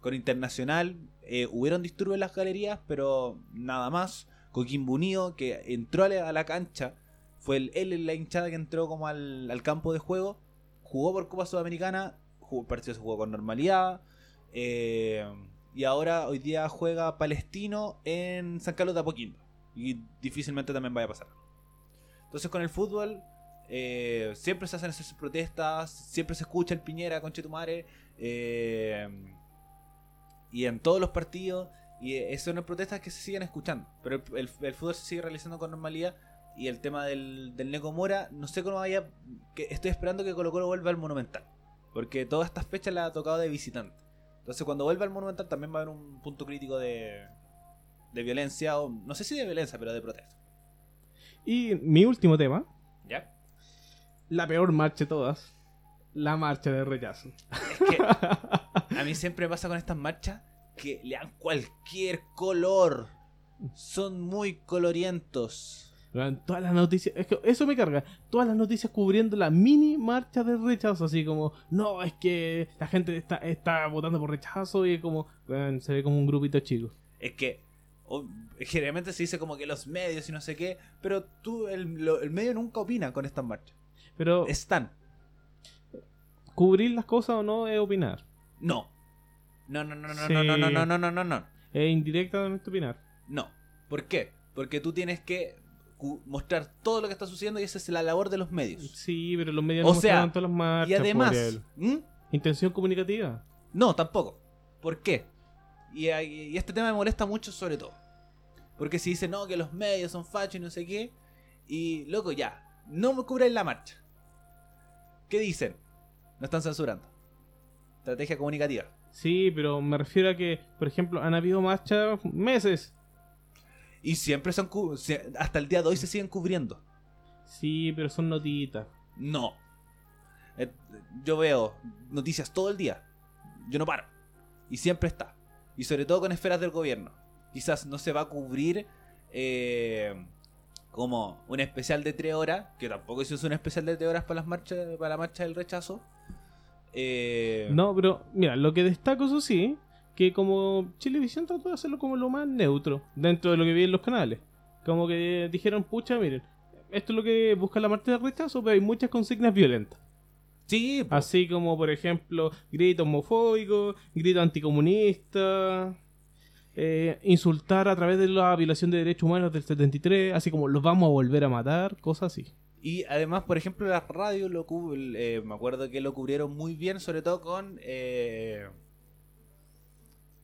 con Internacional. Eh, hubieron disturbios en las galerías, pero nada más. Coquimbo Unido, que entró a la, a la cancha, fue el- él la hinchada que entró como al, al campo de juego, jugó por Copa Sudamericana, jugó, el partido se jugó con normalidad, eh, y ahora hoy día juega Palestino en San Carlos de Apoquindo, y difícilmente también vaya a pasar. Entonces con el fútbol eh, siempre se hacen esas protestas, siempre se escucha el Piñera, Conchetumare, eh, y en todos los partidos, y eh, son las protestas que se siguen escuchando. Pero el, fútbol se sigue realizando con normalidad, y el tema del, del Neco Mora, no sé cómo vaya, estoy esperando que Colo Colo vuelva al Monumental, porque todas estas fechas las ha tocado de visitante. Entonces cuando vuelva al Monumental también va a haber un punto crítico de, de violencia, o no sé si de violencia, pero de protesta. Y mi último tema. La peor marcha de todas, la marcha de rechazo. Es que a mí siempre pasa con estas marchas que le dan cualquier color. Son muy colorientos. Todas las noticias, es que eso me carga. Todas las noticias cubriendo la mini marcha de rechazo, así como, no, es que la gente está, está votando por rechazo y es como, se ve como un grupito chico. Es que o- generalmente se dice como que los medios y no sé qué, pero tú, el, lo- el medio nunca opina con estas marchas. Pero Están. cubrir las cosas o no es opinar. No. No, no, no, no, Sí. no, no, no, no, no, no, no. Es indirectamente opinar. No. ¿Por qué? Porque tú tienes que mostrar todo lo que está sucediendo y esa es la labor de los medios. Sí, pero los medios O no sea, todas las marchas. Y además. ¿Mm? Intención comunicativa. No, tampoco. ¿Por qué? Y, y este tema me molesta mucho sobre todo. Porque si dicen, no, que los medios son fachos y no sé qué. Y, loco, ya. No me cubren la marcha. ¿Qué dicen? No están censurando. Estrategia comunicativa. Sí, pero me refiero a que, por ejemplo, han habido marchas meses. Y siempre son hasta el día de hoy se siguen cubriendo. Sí, pero son notitas. No. Eh, Yo veo noticias todo el día. Yo no paro. Y siempre está. Y sobre todo con esferas del gobierno. Quizás no se va a cubrir eh, como un especial de tres horas, que tampoco se usa un especial de tres horas para las marchas, para la marcha del rechazo. Eh, No, pero mira, lo que destaco, eso sí, que como Chilevisión trató de hacerlo como lo más neutro dentro de lo que vi en los canales. Como que dijeron, pucha, miren, esto es lo que busca la marcha del rechazo, pero hay muchas consignas violentas. Sí, po. Así como, por ejemplo, grito homofóbico, grito anticomunista, eh, insultar a través de la violación de derechos humanos del 73, así como los vamos a volver a matar, cosas así. Y además, por ejemplo, las radios lo eh, me acuerdo que lo cubrieron muy bien, sobre todo con eh,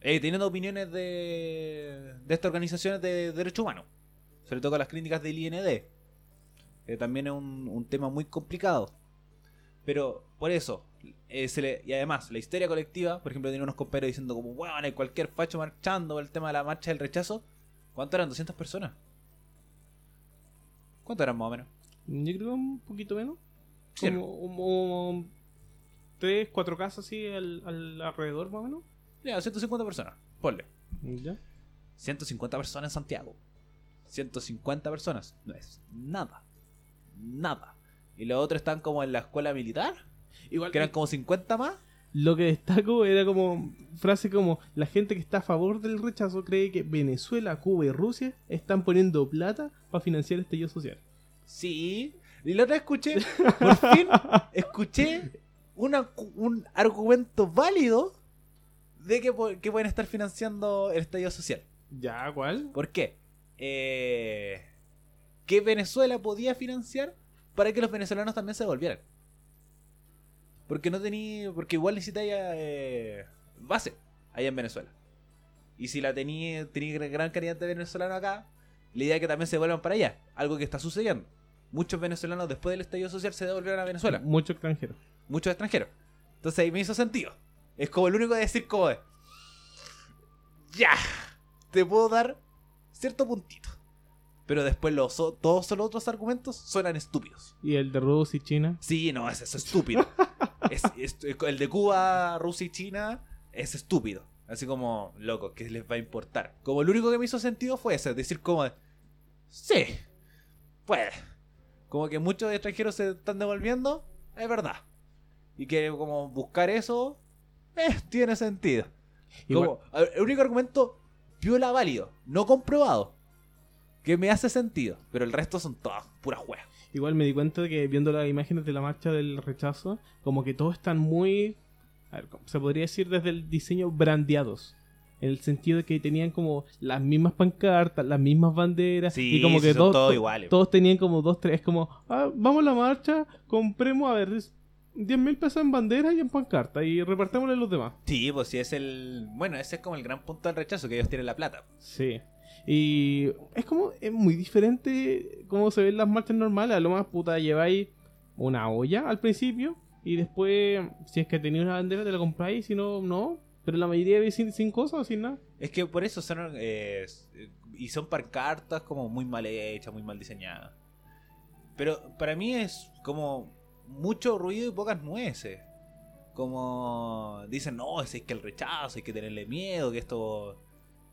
eh, teniendo opiniones de, de estas organizaciones de derechos humanos, sobre todo con las críticas del IND, también es un tema muy complicado. Pero por eso, eh, se le- y además, la histeria colectiva, por ejemplo, tiene unos compañeros diciendo como, bueno, hay cualquier facho marchando el tema de la marcha del rechazo. ¿Cuánto eran? ¿200 personas? ¿Cuánto eran más o menos? Yo creo que un poquito menos. Sí, Como, como tres, cuatro casas así al, al alrededor, más o menos. Ya, 150 personas. Ponle. Ya. 150 personas en Santiago. 150 personas. No es nada. Nada. Y los otros están como en la escuela militar. Igual Que eran como 50 más. Lo que destaco era como frase como la gente que está a favor del rechazo cree que Venezuela, Cuba y Rusia están poniendo plata para financiar este estallido social. Sí. Y la otra vez escuché. Por fin escuché una- un argumento válido de que, que pueden estar financiando el estallido social. ¿Ya? ¿Cuál? ¿Por qué? Eh, que Venezuela podía financiar para que los venezolanos también se volvieran. Porque no tenía. Porque igual necesitáis eh, base allá en Venezuela. Y si la tenía, tenía gran cantidad de venezolanos acá, la idea es que también se vuelvan para allá. Algo que está sucediendo. Muchos venezolanos después del estallido social se devolvieron a Venezuela. Mucho extranjero. Muchos extranjeros. Entonces ahí me hizo sentido. Es como el único de decir como. Ya. Te puedo dar cierto puntito. Pero después los, todos los otros argumentos suenan estúpidos. Y el de Rusia y China. Sí, no, es estúpido. Es- es- el de Cuba, Rusia y China es estúpido. Así como, loco, ¿qué les va a importar? Como el único que me hizo sentido fue ese, decir como, sí, puede. Como que muchos extranjeros se están devolviendo, es verdad. Y que como buscar eso, eh, tiene sentido. Como, el único argumento viola válido, no comprobado, que me hace sentido, pero el resto son todas puras juegas. Igual me di cuenta de que viendo las imágenes de la marcha del rechazo, como que todos están muy, a ver, ¿cómo se podría decir desde el diseño brandeados. En el sentido de que tenían como las mismas pancartas, las mismas banderas. Sí, y como que todos, todos to- iguales. todos tenían como dos, tres, como, ah, vamos a la marcha, compremos, a ver, 10 mil pesos en bandera y en pancarta y repartámosle a los demás. Sí, pues sí es el. Bueno, ese es como el gran punto del rechazo, que ellos tienen la plata. Sí. Y es como, es muy diferente cómo se ven las marchas normales. A lo más puta lleváis una olla al principio y después, si es que tenéis una bandera, te la compráis. Si no, no. Pero la mayoría ve sin, sin cosas, sin nada. Es que por eso son. eh, y son pancartas como muy mal hechas, muy mal diseñadas. Pero para mí es como mucho ruido y pocas nueces. Como dicen, no, es que el rechazo, hay que tenerle miedo, que esto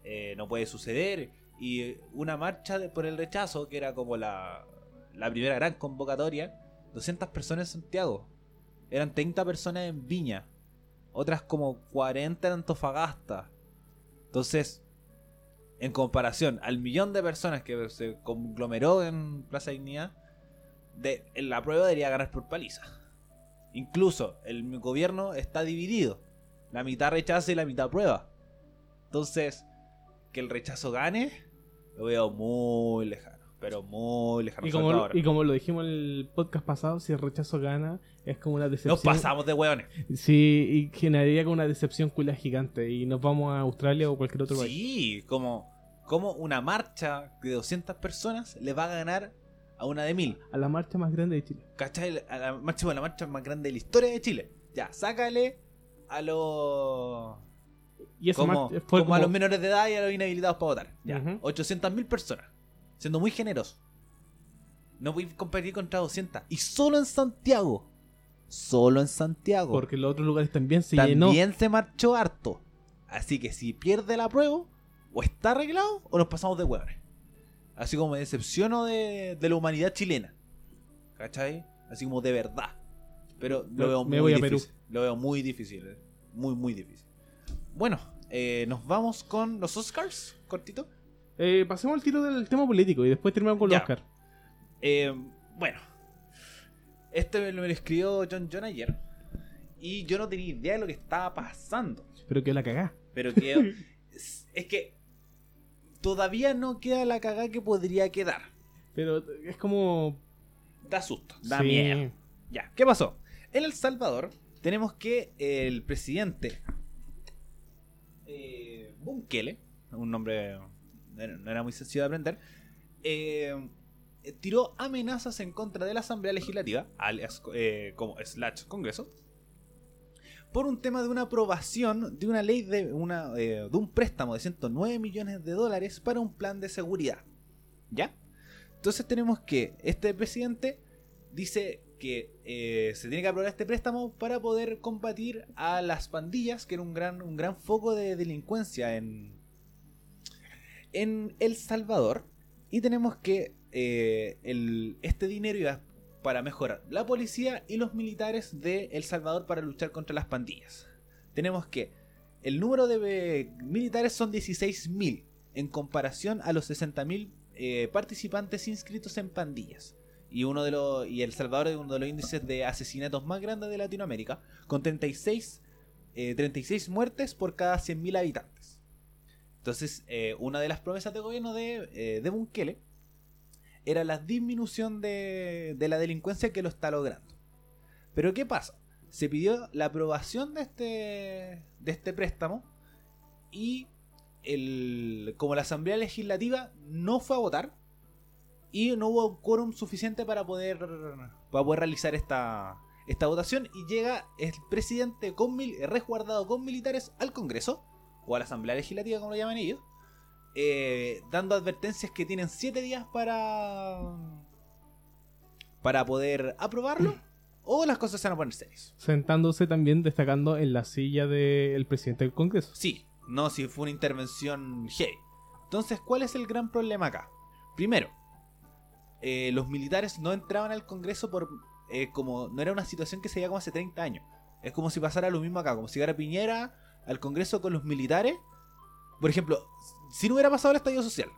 eh, no puede suceder. Y una marcha por el rechazo, que era como la, la primera gran convocatoria, 200 personas en Santiago. Eran 30 personas en Viña. Otras como 40 en Antofagasta. Entonces, en comparación al millón de personas que se conglomeró en Plaza Dignidad, de, en la prueba debería ganar por paliza. Incluso el gobierno está dividido. La mitad rechaza y la mitad prueba. Entonces, que el rechazo gane, lo veo muy lejano. Pero muy lejano. Y como, ahora. y como lo dijimos en el podcast pasado, si el rechazo gana, es como una decepción. Nos pasamos de hueones. Sí, y generaría como una decepción culia gigante. Y nos vamos a Australia o cualquier otro país. Sí, como, como una marcha de 200 personas le va a ganar a una de 1000. A la marcha más grande de Chile. ¿Cachai? A la marcha, bueno, la marcha más grande de la historia de Chile. Ya, sácale a los Y eso como, fue como a como- los menores de edad y a los inhabilitados para votar. Ya. Ujú. 800.000 personas. Siendo muy generoso. No voy a competir contra 200. Y solo en Santiago. Solo en Santiago. Porque los otros lugares también se llenó. También se marchó harto. Así que si pierde la prueba, o está arreglado o nos pasamos de huevones. Así como me decepciono de, de la humanidad chilena. ¿Cachai? Así como de verdad. Pero lo veo me muy voy a Perú. difícil. Lo veo muy difícil. eh. Muy, muy difícil. Bueno, eh, nos vamos con los Oscars, cortito. Eh, pasemos al tiro del tema político y después terminamos con los Ya. Oscar. Eh, bueno, este me lo escribió John John ayer. Y yo no tenía idea de lo que estaba pasando. Pero que la cagá. Pero que es, es que todavía no queda la cagada que podría quedar. Pero es como. Da susto, da Sí. miedo. Ya, ¿qué pasó? En El Salvador tenemos que el presidente eh, Bukele, un nombre no era- muy sencillo de aprender, eh, tiró amenazas en contra de la Asamblea Legislativa, alias eh, como slash Congreso, por un tema de una aprobación de una ley de, eh, de un préstamo de 109 millones de dólares para un plan de seguridad. ¿Ya? Entonces tenemos que este presidente dice que eh, se tiene que aprobar este préstamo para poder combatir a las pandillas, que era un gran, un gran foco de delincuencia en, en El Salvador. Y tenemos que eh, el- este dinero iba para mejorar la policía y los militares de El Salvador para luchar contra las pandillas. Tenemos que el número de eh, militares son 16.000 en comparación a los 60.000 eh, participantes inscritos en pandillas. Y, uno de los, y El Salvador es uno de los índices de asesinatos más grandes de Latinoamérica, con 36, eh, 36 muertes por cada 100.000 habitantes. Entonces, eh, una de las promesas de gobierno de, eh, de Bukele era la disminución de, de la delincuencia que lo está logrando. Pero ¿qué pasa? Se pidió la aprobación de este, de este préstamo y el, como la Asamblea Legislativa no fue a votar y no hubo quórum suficiente para poder, para poder realizar esta, esta votación y llega el presidente con mil- resguardado con militares al Congreso o a la Asamblea Legislativa como lo llaman ellos eh, dando advertencias que tienen 7 días para para poder aprobarlo o las cosas se van a poner serias. Sentándose también, destacando en la silla del presidente del Congreso. Sí, no si fue una intervención heavy. Entonces, ¿cuál es el gran problema acá? Primero, eh, los militares no entraban al Congreso por eh, como no era una situación que se veía como hace 30 años. Es como si pasara lo mismo acá, como si llegara Piñera al Congreso con los militares. Por ejemplo, si no hubiera pasado el estallido social.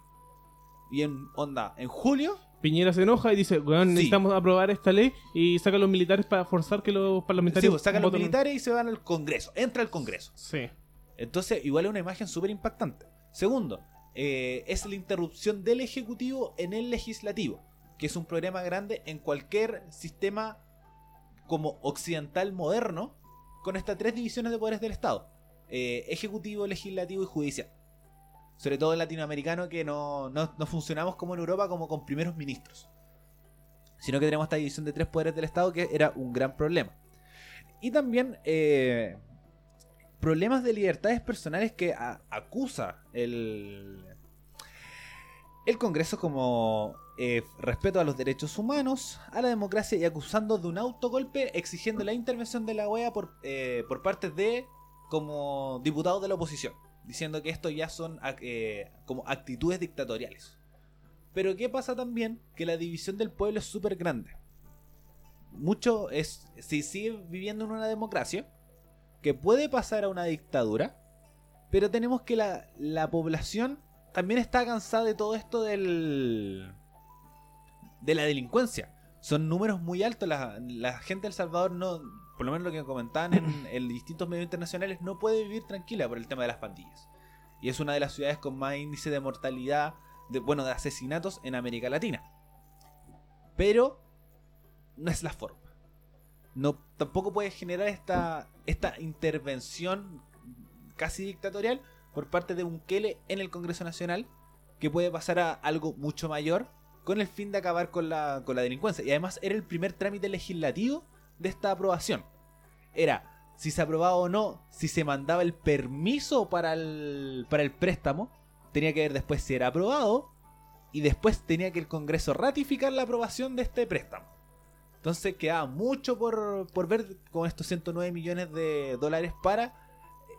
Y en onda, en julio, Piñera se enoja y dice, weón, Sí. necesitamos aprobar esta ley y saca a los militares para forzar que los sí, parlamentarios pues, sacan los voten. militares y se van al Congreso. Entra al Congreso. Sí. Entonces, igual es una imagen súper impactante. Segundo, eh, es la interrupción del Ejecutivo en el Legislativo, que es un problema grande en cualquier sistema como occidental moderno, con estas tres divisiones de poderes del Estado. Eh, ejecutivo, legislativo y judicial. Sobre todo en latinoamericano que no, no, no funcionamos como en Europa como con primeros ministros. Sino que tenemos esta división de tres poderes del Estado que era un gran problema. Y también eh, problemas de libertades personales que acusa el, el Congreso como eh, respeto a los derechos humanos, a la democracia y acusando de un autogolpe exigiendo la intervención de la OEA por, eh, por parte de como diputados de la oposición, diciendo que esto ya son eh, como actitudes dictatoriales. Pero ¿qué pasa también? Que la división del pueblo es súper grande. Mucho es, si sigue viviendo en una democracia, que puede pasar a una dictadura, pero tenemos que la, la población también está cansada de todo esto del de la delincuencia. Son números muy altos. La, la gente de El Salvador no, por lo menos lo que me comentaban en, en distintos medios internacionales, no puede vivir tranquila por el tema de las pandillas. Y es una de las ciudades con más índice de mortalidad, de, bueno, de asesinatos en América Latina. Pero no es la forma. No, tampoco puede generar esta, esta intervención casi dictatorial por parte de Bukele en el Congreso Nacional que puede pasar a algo mucho mayor con el fin de acabar con la, con la delincuencia. Y además era el primer trámite legislativo de esta aprobación. Era si se aprobaba o no, si se mandaba el permiso para el, para el préstamo, tenía que ver después si era aprobado y después tenía que el Congreso ratificar la aprobación de este préstamo. Entonces quedaba mucho por, por ver con estos 109 millones de dólares para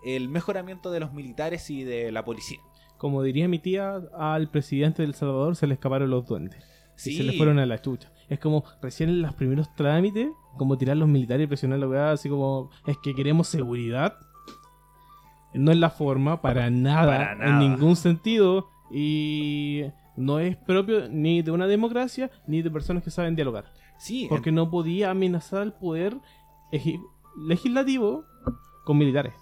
el mejoramiento de los militares y de la policía. Como diría mi tía, al presidente de El Salvador se le escaparon los duendes. Sí. Y se le fueron a la chucha. Es como recién en los primeros trámites, como tirar los militares y presionar la weá, así como, es que queremos seguridad. No es la forma, para nada, Para nada. en ningún sentido. Y no es propio ni de una democracia ni de personas que saben dialogar. Sí, Porque no podía amenazar al poder legislativo con militares.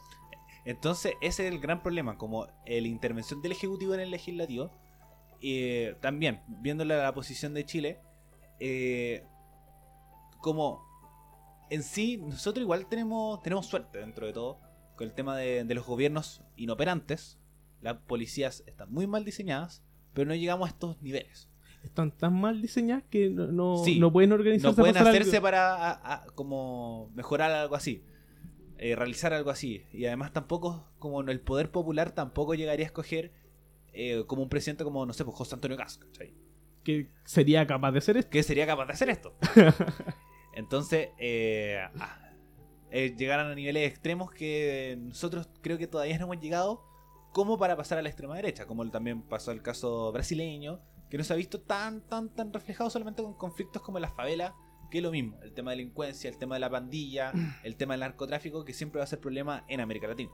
Entonces, ese es el gran problema, como la intervención del Ejecutivo en el Legislativo. eh, también, viéndole la posición de Chile, eh, como en sí, nosotros igual tenemos, tenemos suerte dentro de todo, con el tema de, de los gobiernos inoperantes. Las policías están muy mal diseñadas, pero no llegamos a estos niveles. Están tan mal diseñadas que no, no, Sí. no pueden organizarse. No pueden hacerse algo. para a- a- como mejorar algo así. Eh, realizar algo así. Y además tampoco, como el poder popular tampoco llegaría a escoger eh, como un presidente como, no sé, pues José Antonio ¿cachai? que sería capaz de hacer esto. Que sería capaz de hacer esto. Entonces, eh, ah, eh, llegaron a niveles extremos que nosotros creo que todavía no hemos llegado como para pasar a la extrema derecha, como también pasó el caso brasileño, que no se ha visto tan, tan, tan reflejado solamente con conflictos como las favelas, que es lo mismo, el tema de delincuencia, el tema de la pandilla, el tema del narcotráfico, que siempre va a ser problema en América Latina.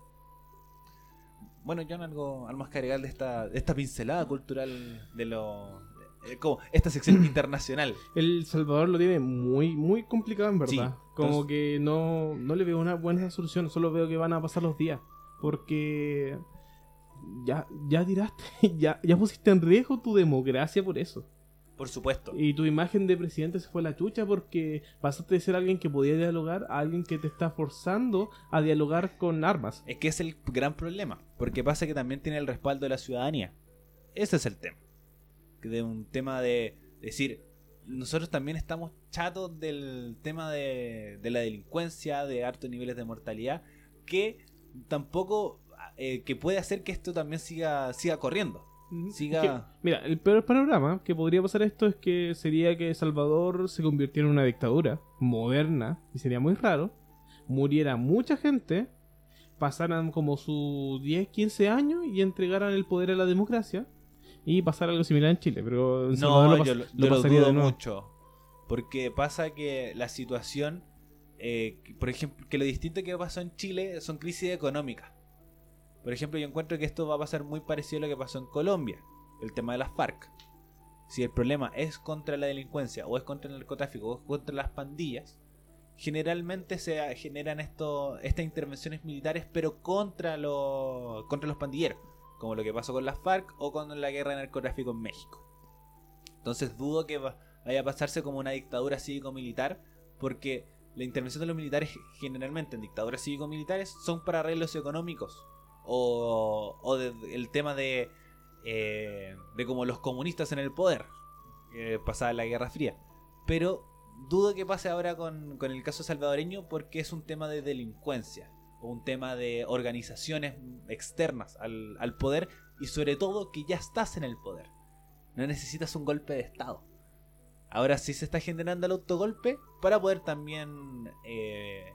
Bueno, John, algo, algo más que agregar de esta, de esta pincelada cultural de lo... eh, como esta sección internacional. El Salvador lo tiene muy, muy complicado en verdad. Sí, Como entonces- que no, no le veo una buena solución, solo veo que van a pasar los días. Porque ya, ya tiraste, ya, ya pusiste en riesgo tu democracia por eso. Por supuesto. Y tu imagen de presidente se fue a la chucha porque pasaste de ser alguien que podía dialogar a alguien que te está forzando a dialogar con armas. Es que es el gran problema. Porque pasa que también tiene el respaldo de la ciudadanía. Ese es el tema. Que De un tema de decir, nosotros también estamos chatos del tema de, de la delincuencia, de altos niveles de mortalidad, que tampoco, eh, que puede hacer que esto también siga, siga corriendo. Siga- Es que, mira, el peor panorama que podría pasar esto es que sería que Salvador se convirtiera en una dictadura moderna, y sería muy raro, muriera mucha gente, pasaran como sus 10, 15 años y entregaran el poder a la democracia, y pasara algo similar en Chile, pero en Salvador No, lo, yo, lo- lo yo lo pasaría dudo de mucho. Porque pasa que la situación, eh, por ejemplo, que lo distinto que pasó en Chile son crisis económicas. Por ejemplo, yo encuentro que esto va a pasar muy parecido a lo que pasó en Colombia, el tema de las FARC. Si el problema es contra la delincuencia, o es contra el narcotráfico, o es contra las pandillas, generalmente se generan estas intervenciones militares, pero contra, los contra los pandilleros, como lo que pasó con las FARC o con la guerra de narcotráfico en México. Entonces dudo que va- vaya a pasarse como una dictadura cívico-militar, porque la intervención de los militares generalmente en dictaduras cívico-militares son para arreglos económicos o, o el tema de, eh, de como los comunistas en el poder, eh, pasada la Guerra Fría. Pero dudo que pase ahora con, con el caso salvadoreño porque es un tema de delincuencia o un tema de organizaciones externas al, al poder y sobre todo que ya estás en el poder. No necesitas un golpe de estado. Ahora sí se está generando el autogolpe para poder también eh,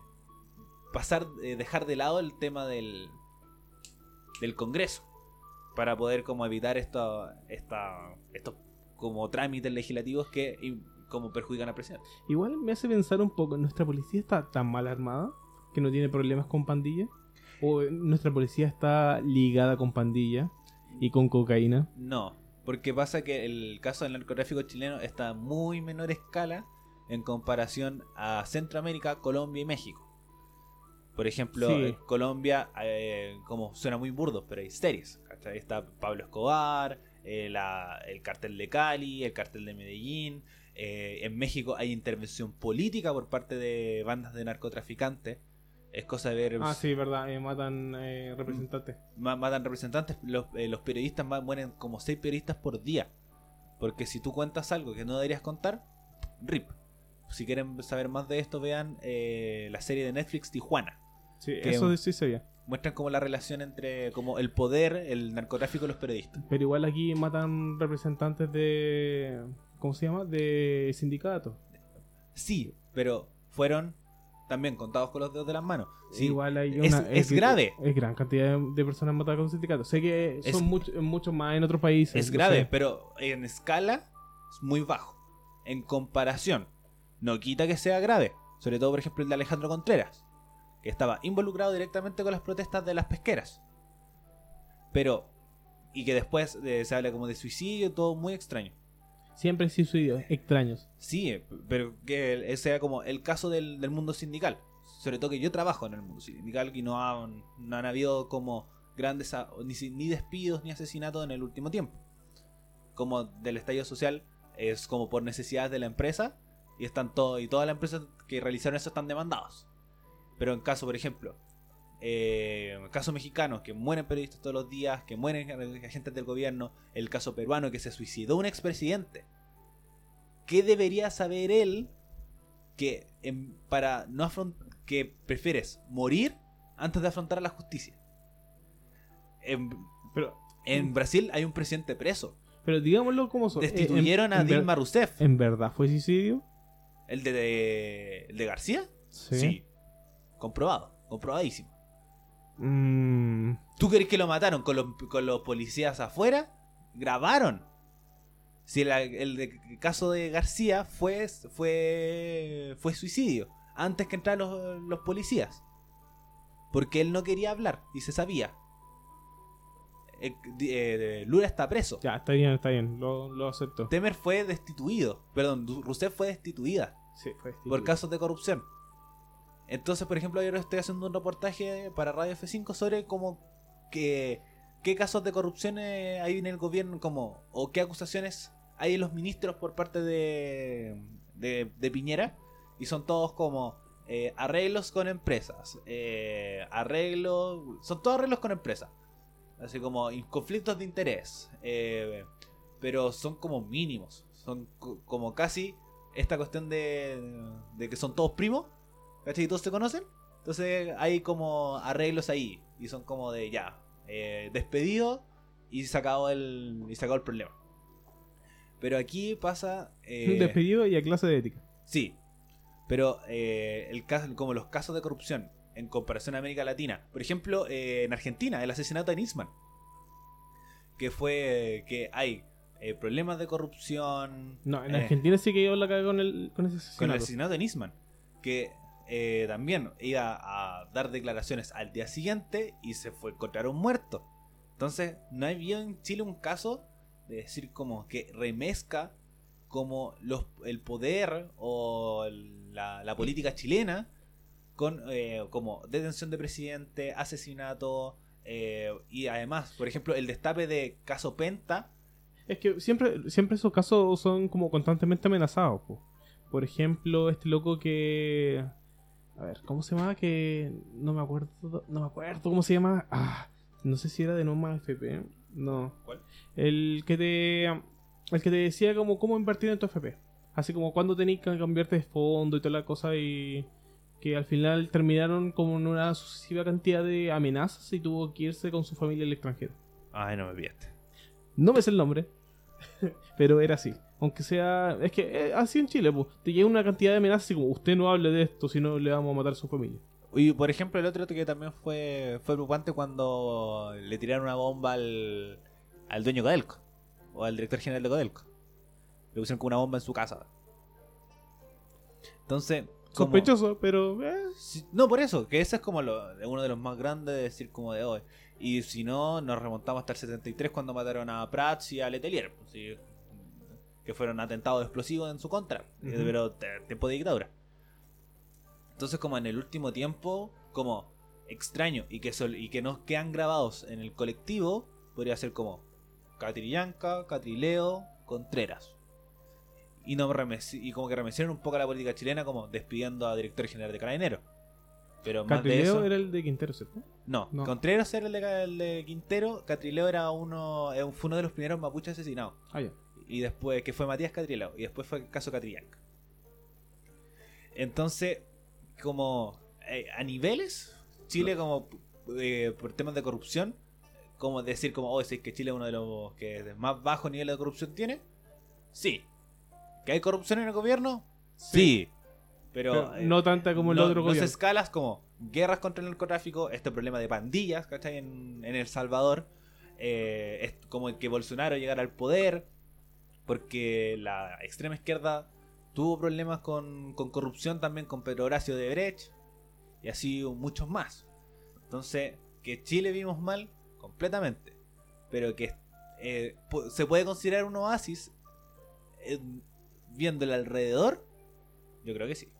pasar, eh, dejar de lado el tema del, del Congreso. Para poder como evitar esto, esta, estos como trámites legislativos que y, como perjudican al presidente. Igual me hace pensar un poco, ¿nuestra policía está tan mal armada que no tiene problemas con pandillas? ¿O nuestra policía está ligada con pandillas y con cocaína? No, porque pasa que el caso del narcotráfico chileno está a muy menor escala en comparación a Centroamérica, Colombia y México. Por ejemplo, Sí. en Colombia, eh, como suena muy burdo, pero hay series. ¿cachai? Está Pablo Escobar, eh, la- el cartel de Cali, el cartel de Medellín. eh, en México hay intervención política por parte de bandas de narcotraficantes. Es cosa de ver Ah, sí, verdad, matan eh, representantes. ma- matan representantes, los, los periodistas mueren como 6 periodistas por día. Porque si tú cuentas algo que no deberías contar, rip. Si quieren saber más de esto, vean eh, la serie de Netflix Tijuana. Sí, eso sí sabía. Muestran como la relación entre como el poder, el narcotráfico y los periodistas. Pero igual aquí matan representantes de. ¿Cómo se llama? De sindicatos. Sí, pero fueron también contados con los dedos de las manos. Sí, Igual hay es- una. es grave. Es gran cantidad de, de personas matadas con sindicatos. Sé que Es- son mucho- muchos más en otros países. es grave, pero en escala es muy bajo. En comparación, no quita que sea grave. Sobre todo, por ejemplo, el de Alejandro Contreras, que estaba involucrado directamente con las protestas de las pesqueras. Pero, y que después eh, se habla como de suicidio, todo muy extraño. Siempre suicidios extraños. Sí, eh, pero que ese sea como el caso del, del mundo sindical. Sobre todo que yo trabajo en el mundo sindical y no han, no han habido como grandes ni, ni despidos ni asesinatos en el último tiempo. Como del estallido social es como por necesidades de la empresa y están todo y todas las empresas que realizaron eso están demandados. Pero en caso, por ejemplo, eh, casos mexicanos que mueren periodistas todos los días, que mueren agentes del gobierno, el caso peruano que se suicidó un expresidente. ¿Qué debería saber él que para no afront- que prefieres morir antes de afrontar a la justicia? En, Pero, en Brasil hay un presidente preso. pero digámoslo como son. Eh, Destituyeron en- a Dilma Rousseff. ¿En verdad fue suicidio? ¿El de, de, el de García? Sí. Comprobado. Comprobadísimo. Mm, ¿Tú crees que lo mataron con los, con los policías afuera? Grabaron. Si el, el de- el caso de García fue, fue, fue suicidio. Antes que entraran los, los policías. Porque él no quería hablar y se sabía. Eh, eh, Lula está preso. ya, está bien, está bien. Lo, lo acepto. Temer fue destituido. Perdón, Rousseff fue destituida Sí, fue por casos de corrupción. Entonces, por ejemplo, ahora estoy haciendo un reportaje para Radio F5 sobre cómo que qué casos de corrupción hay en el gobierno, como o qué acusaciones hay en los ministros por parte de, de, Piñera. Y son todos como eh, arreglos con empresas, eh, arreglos, son todos arreglos con empresas, así como conflictos de interés, eh, pero son como mínimos, son co- como casi esta cuestión de, de que son todos primos, ¿cachai? Y todos se conocen. Entonces hay como arreglos ahí. Y son como de ya, eh, despedido y se acabó el, y se acabó el problema. Pero aquí pasa... eh, Despedido y a clase de ética. Sí. Pero eh, el caso, como los casos de corrupción en comparación a América Latina. Por ejemplo, eh, en Argentina, el asesinato de Nisman. Que fue que hay eh, problemas de corrupción. No, en eh, Argentina sí que yo la cagué con, el, con ese con el asesinato. asesinato de Nisman. Que eh, también iba a dar declaraciones al día siguiente y se fue encontraron muerto. Entonces, no había en Chile un caso de decir como que remezca como los, el poder o la, política chilena con eh, como detención de presidente, asesinato eh, y además, por ejemplo, el destape de caso Penta. Es que siempre, siempre esos casos son como constantemente amenazados. po. Por ejemplo, este loco que... A ver, ¿cómo se llama? Que no me acuerdo, no me acuerdo cómo se llama. Ah, no sé si era de Noma FP. No. ¿Cuál? El que te el que te decía como cómo invertir en tu FP. Así como cuando tenías que cambiarte de fondo y toda la cosa y que al final terminaron como en una sucesiva cantidad de amenazas y tuvo que irse con su familia al extranjero. Ay, no me pillaste. No me sé el nombre, pero era así. Aunque sea. Es que eh, así en Chile, pues. Te llega una cantidad de amenazas y como usted no hable de esto, si no le vamos a matar a su familia. Y por ejemplo, el otro que también fue, fue preocupante cuando le tiraron una bomba al, al dueño de Codelco, o al director general de Codelco. Le pusieron como una bomba en su casa. Entonces, como- Sospechoso, pero. eh, No, por eso, que ese es como lo, uno de los más grandes de decir como de hoy. Y si no, nos remontamos hasta el 73 cuando mataron a Prats y a Letelier, pues, que fueron atentados explosivos en su contra, Ujú. pero te- tiempo de dictadura. Entonces como en el último tiempo, como extraño y que, sol- y que nos quedan grabados en el colectivo, podría ser como Catrillanca, Catrileo, Contreras. Y, no y como que remecieron un poco a la política chilena como despidiendo a director general de Carabineros. Pero más de Catrileo eso... era el de Quintero, ¿cierto? No, No. Contreras era el de, el de Quintero, Catrileo era uno, eh, fue uno de los primeros mapuches asesinados. Ah, ya. Y después, que fue Matías Catrileo, y después fue el caso Catrillanca. Entonces, como eh, a niveles, Chile como eh, por temas de corrupción, como decir como, oh, es que Chile es uno de los que más bajo nivel de corrupción tiene. Sí. ¿Que hay corrupción en el gobierno? Sí. Pero, Pero eh, no tanta como el no, otro gobierno. escalas como guerras contra el narcotráfico, este problema de pandillas, ¿cachai? En, en El Salvador. eh, es como el que Bolsonaro llegara al poder. Porque la extrema izquierda tuvo problemas con, con corrupción también con Pedro Horacio de Brecht. Y así muchos más. Entonces, que Chile vimos mal, completamente. Pero que eh, se puede considerar un oasis eh, viéndole alrededor, yo creo que sí.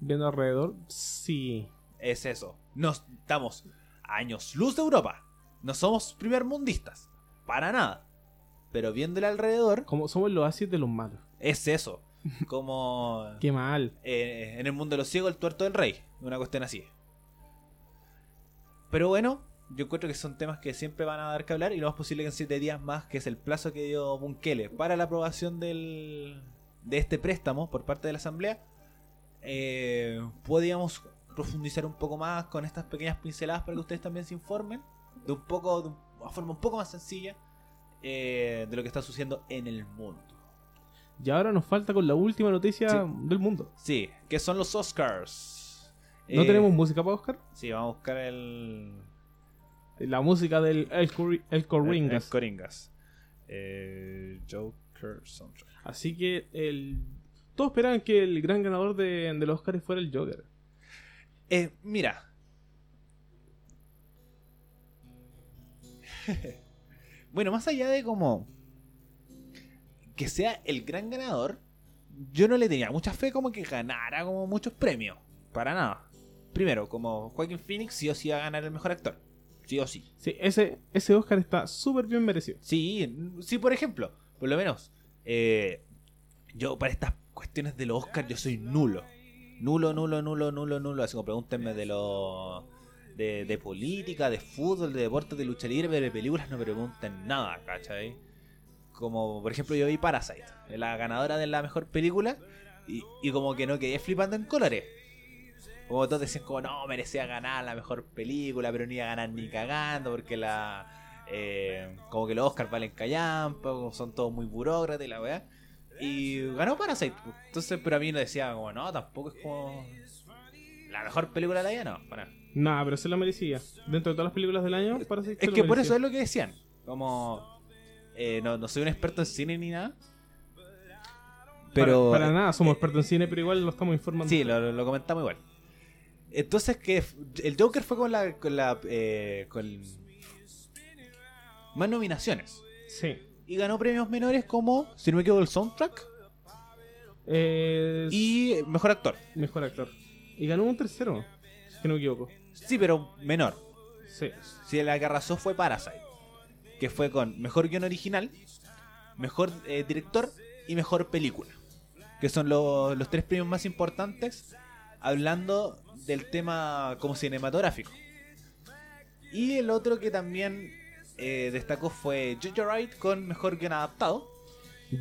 Viendo alrededor, sí. Es eso. Nos estamos años luz de Europa. No somos primermundistas. Para nada. Pero viéndole alrededor, Como somos los oasis de los malos. es eso. Como Qué mal. eh, en el mundo de los ciegos, el tuerto del rey. Una cuestión así. Pero bueno, yo encuentro que son temas que siempre van a dar que hablar. Y lo más posible que en 7 días más, que es el plazo que dio Bunkele para la aprobación del, de este préstamo por parte de la Asamblea, eh, podíamos profundizar un poco más con estas pequeñas pinceladas para que ustedes también se informen de un poco, de una forma un poco más sencilla eh, de lo que está sucediendo en el mundo. Y ahora nos falta con la última noticia Sí. del mundo. Sí, que son los Oscars. ¿No Eh, tenemos música para Oscar? Sí, vamos a buscar el. La música del El, El El, Corringas. el Coringas. Eh, Joker Soundtrack. Así que el... todos esperaban que el gran ganador de, del Oscar fuera el Joker. Eh, mira. bueno, más allá de como. Que sea el gran ganador. Yo no le tenía mucha fe como que ganara como muchos premios. Para nada. Primero, como Joaquin Phoenix sí o sí va a ganar el mejor actor. Sí o sí. Sí, ese, ese Oscar está súper bien merecido. Sí, sí, por ejemplo, por lo menos, eh, yo para estas cuestiones de los Oscars yo soy nulo. Nulo, nulo, nulo, nulo, nulo. Así como pregúntenme de lo de, de política, de fútbol, de deportes, de lucha libre, pero de películas no me pregunten nada, ¿cachai? Como por ejemplo yo vi Parasite, la ganadora de la mejor película, y, y como que no quedé flipando en colores. Como todos decían como no, merecía ganar la mejor película, pero ni iba a ganar ni cagando, porque la eh, como que los Oscars valen callampa, son todos muy burócratas y la weá. Y ganó Parasite. pues. Entonces, pero a mí no decía como, no, tampoco es como la mejor película de la vida, no. para nada. Nah, pero se lo merecía. Dentro de todas las películas del año, parece Es que por eso es lo que decían. Como, eh, no, no soy un experto en cine ni nada. Pero, Para, para nada, somos expertos en cine, pero igual lo estamos informando. Sí, lo, lo comentamos igual. Entonces que f- el Joker fue con la con la eh, con más nominaciones Sí. y ganó premios menores como si no me equivoco el soundtrack Es y mejor actor. mejor actor. Y ganó un tercero, si que no me equivoco. Sí, pero menor. Sí. Si la que arrasó fue Parasite, que fue con mejor guion original, mejor eh, director y mejor película, que son lo- los tres premios más importantes hablando del tema como cinematográfico. Y el otro que también eh, destacó fue Jojo Rabbit con mejor guion adaptado.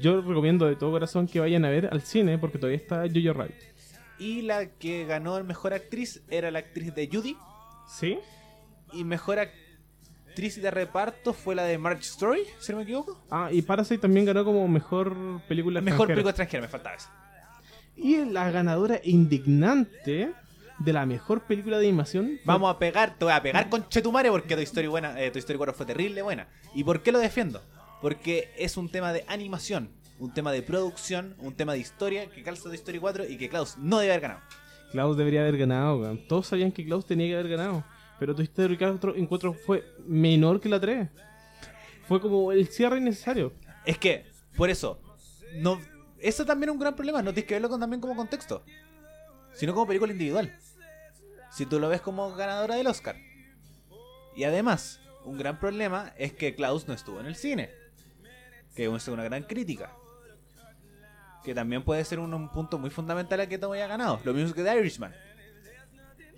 Yo recomiendo de todo corazón que vayan a ver al cine porque todavía está Jojo Rabbit. Y la que ganó el mejor actriz era la actriz de Judy. ¿Sí? Y mejor actriz de reparto fue la de Marge Story, si no me equivoco. Ah, y Parasite también ganó como mejor película Mejor extranjera. película extranjera, me faltaba esa. Y la ganadora indignante de la mejor película de animación. Vamos a pegar, te voy a pegar con Chetumare porque Toy Story, buena, eh, Toy Story 4 fue terrible buena. ¿Y por qué lo defiendo? Porque es un tema de animación, un tema de producción, un tema de historia que calza Toy Story 4 y que Klaus no debe haber ganado. Klaus debería haber ganado, weón. Todos sabían que Klaus tenía que haber ganado. Pero Toy Story 4 encuentro fue menor que la 3. Fue como el cierre innecesario. Es que, por eso, no, eso también es un gran problema, no tienes que verlo también como contexto, sino como película individual. Si tú lo ves como ganadora del Oscar. Y además, un gran problema es que Klaus no estuvo en el cine. Que es una gran crítica. Que también puede ser un, un punto muy fundamental a que todo haya ganado. Lo mismo que The Irishman.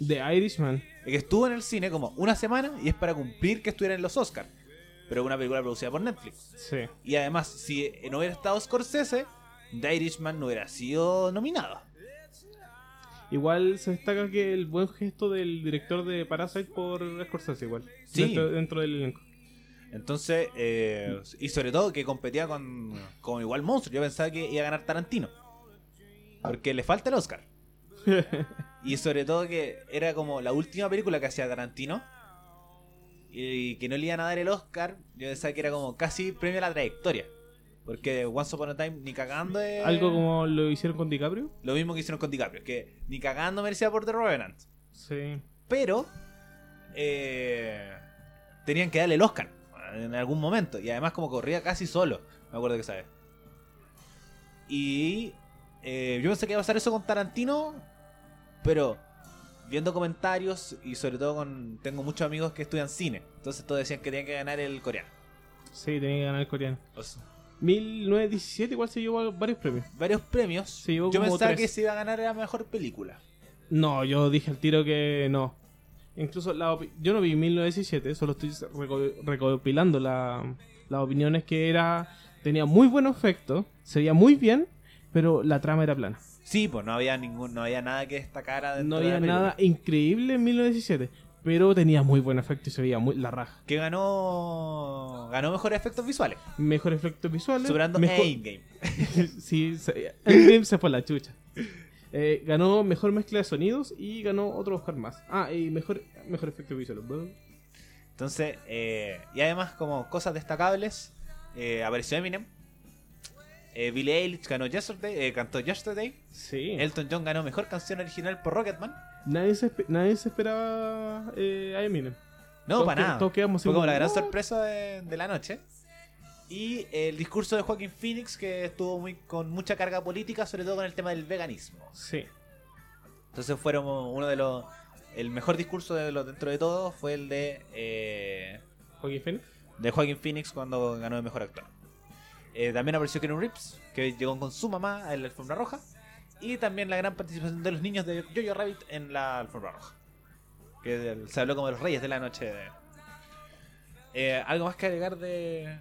The Irishman. Es que estuvo en el cine como una semana y es para cumplir que estuviera en los Oscars. Pero es una película producida por Netflix. Sí. Y además, si no hubiera estado Scorsese, The Irishman no hubiera sido nominado. igual se destaca que el buen gesto del director de Parasite por Scorsese igual. Sí. Dentro, dentro del elenco. Entonces, eh, y sobre todo que competía con, con igual monstruo. Yo pensaba que iba a ganar Tarantino. Porque le falta el Oscar. Y sobre todo que era como la última película que hacía Tarantino. Y que no le iban a dar el Oscar. Yo pensaba que era como casi premio a la trayectoria. Porque Once Upon a Time ni cagando es... Algo como lo hicieron con DiCaprio. Lo mismo que hicieron con DiCaprio. Que ni cagando merecía por The Revenant. Sí. Pero... eh, tenían que darle el Oscar. En algún momento. Y además como corría casi solo. Me acuerdo que sabes. Y... eh, yo pensé que iba a pasar eso con Tarantino. Pero... Viendo comentarios y sobre todo con... Tengo muchos amigos que estudian cine. Entonces todos decían que tenían que ganar el coreano. Sí, tenía que ganar el coreano. O sea, 1917 igual se llevó varios premios. varios premios. Se llevó yo como pensaba tres. que se iba a ganar la mejor película. No, yo dije al tiro que no. Incluso la yo no vi 1917, solo estoy reco- recopilando la- las opiniones que era tenía muy buen efecto, se veía muy bien, pero la trama era plana. Sí, pues no había ningún, no había nada que destacara No de había película. nada increíble en 1917, pero tenía muy buen efecto y se veía muy la raja. Que ganó ganó mejores efectos visuales, Mejor efectos visuales. superando mejor... Endgame. sí, se... Endgame se fue la chucha. Eh, ganó mejor mezcla de sonidos y ganó otro Oscar más. Ah, y mejor, mejor efecto visual. Entonces, eh, y además como cosas destacables, eh, apareció Eminem. Eh, Billie Eilish ganó Yesterday, eh, cantó Yesterday. Sí. Elton John ganó mejor canción original por Rocketman. Nadie, se, nadie se esperaba eh, a Eminem. No, Todos para que- nada. Fue como la gran sorpresa de, de la noche. Y el discurso de Joaquín Phoenix que estuvo muy con mucha carga política, sobre todo con el tema del veganismo. Sí. Entonces fueron uno de los... El mejor discurso de los dentro de todo fue el de... eh, Joaquín Phoenix. de Joaquin Phoenix cuando ganó el mejor actor. Eh, también apareció Keanu Reeves, que llegó con su mamá en la alfombra roja. Y también la gran participación de los niños de Jojo Rabbit en la alfombra roja. Que se habló como de los reyes de la noche. de- Eh, ¿Algo más que agregar de...?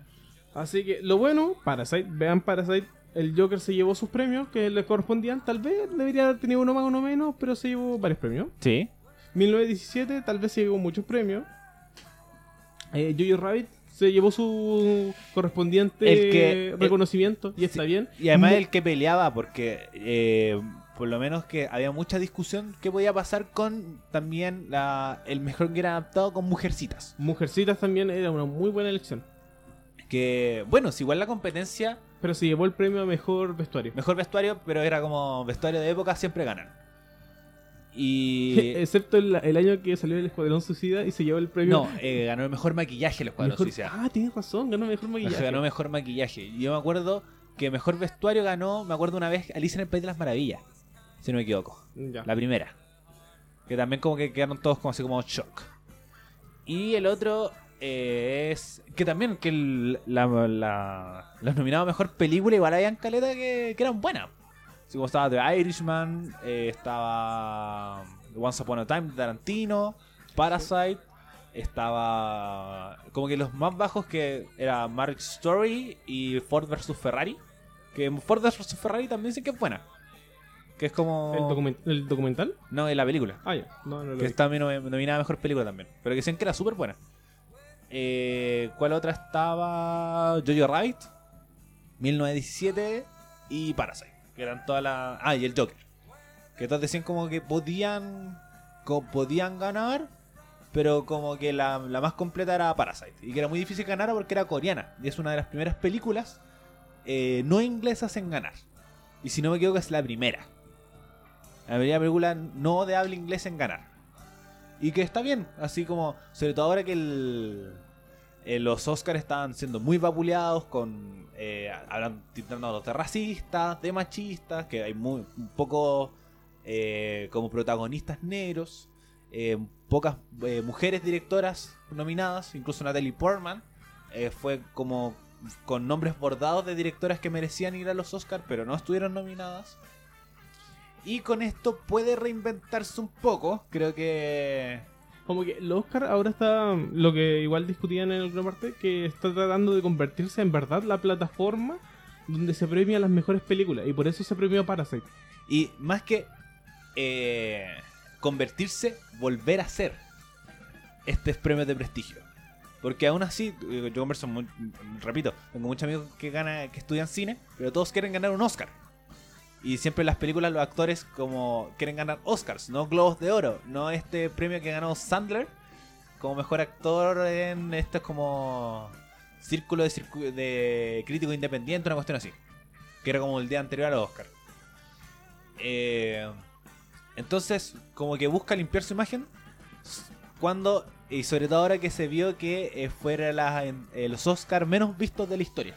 Así que lo bueno, Parasite, vean Parasite. El Joker se llevó sus premios que le correspondían. Tal vez debería haber tenido uno más, uno menos, pero se llevó varios premios. Sí. 1917 tal vez se llevó muchos premios. Eh, Jojo Rabbit se llevó su correspondiente El que- reconocimiento y está bien. Y además el que peleaba, porque eh, por lo menos que había mucha discusión que podía pasar con también la, el mejor guion adaptado con Mujercitas. Mujercitas también era una muy buena elección. Que, bueno, si igual la competencia Pero se llevó el premio a mejor vestuario. Mejor vestuario, pero era como vestuario de época, siempre ganan. Y. Excepto el, el año que salió el Escuadrón Suicida y se llevó el premio. no, eh, ganó el mejor maquillaje el Escuadrón Mejor- Suicida. Ah, tienes razón, ganó mejor maquillaje. Ganó mejor maquillaje. Y yo me acuerdo que mejor vestuario ganó, me acuerdo una vez, Alicia en el País de las Maravillas. Si no me equivoco. Ya. La primera. Que también como que quedaron todos como así como shock. Y el otro eh, es. Que también que el- la, la- los nominados a mejor película igual habían caleta que, que eran buenas. Así como estaba The Irishman, eh, estaba Once Upon a Time de Tarantino, Parasite, estaba como que los más bajos que era Marriage Story y Ford vs Ferrari. Que Ford vs Ferrari también dicen que es buena. Que es como... ¿El, document- el documental? No, en la película. Ah, ya. No, Que vi. está nomi- nominada a mejor película también. Pero que dicen que era súper buena. Eh, ¿Cuál otra estaba? Jojo Rabbit, 1917 y Parasite. Que eran todas las. Ah, y el Joker. Que todos decían como que podían. podían ganar. Pero como que la, la más completa era Parasite. Y que era muy difícil ganar porque era coreana. Y es una de las primeras películas eh, no inglesas en ganar. Y si no me equivoco es la primera. La primera película no de habla inglesa en ganar. Y que está bien, así como, sobre todo ahora que el, eh, los Oscars estaban siendo muy vapuleados con, eh, hablando, de racistas, de machistas, que hay muy un poco eh, como protagonistas negros, eh, pocas mujeres directoras nominadas, incluso Natalie Portman fue como con nombres bordados de directoras que merecían ir a los Oscars, pero no estuvieron nominadas. Y con esto puede reinventarse un poco. Creo que. Como que el Oscar ahora está, lo que igual discutían en alguna parte, que está tratando de convertirse en verdad la plataforma donde se premian las mejores películas. Y por eso se premió Parasite. Y más que. eh, convertirse, volver a ser estos premios de prestigio. Porque aún así, eh, yo converso, muy- repito, tengo muchos amigos que, ganan, que estudian cine, pero todos quieren ganar un Oscar. Y siempre en las películas los actores como quieren ganar Oscars, no Globos de Oro, no este premio que ganó Sandler como mejor actor en esto es como círculo de, circu- de crítico independiente, una cuestión así. Que era como el día anterior al Oscar. Eh, entonces, como que busca limpiar su imagen cuando, y sobre todo ahora que se vio que eh, eh, los Oscar menos vistos de la historia.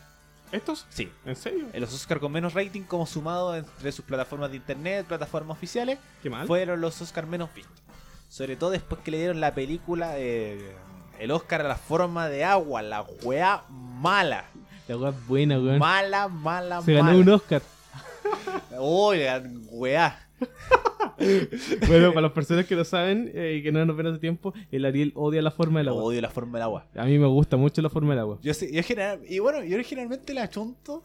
¿Estos? Sí, ¿En serio? eh, los Oscar con menos rating como sumado entre sus plataformas de internet, plataformas oficiales, Qué mal. fueron los Oscar menos vistos. Sobre todo después que le dieron la película eh, el Oscar a la forma de agua, la weá mala. La weá buena, weón. Mala, mala, Se mala. ganó un Oscar. Uy, weá. bueno, para las personas que lo saben eh, y que no nos ven hace tiempo, el Ariel odia la forma del agua. Odio la forma del agua. A mí me gusta mucho la forma del agua. Yo, sí- yo general, y bueno, yo generalmente la chunto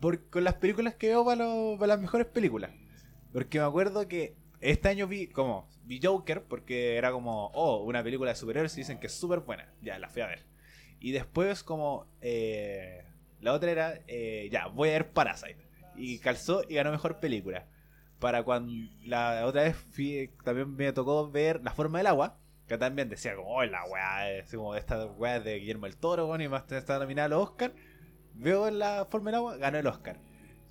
por, con las películas que veo para, lo- para las mejores películas. Porque me acuerdo que este año vi como vi Joker porque era como, oh, una película de superhéroes y dicen que es súper buena. Ya, la fui a ver. Y después como eh, la otra era, eh, ya, voy a ver Parasite. Y calzó y ganó mejor película. Para cuando la otra vez fui, también me tocó ver La forma del agua. Que también decía como, oh, la weá, es como esta weá de Guillermo el Toro, weón, y más está nominada a los Oscar. Veo la forma del agua, ganó el Oscar.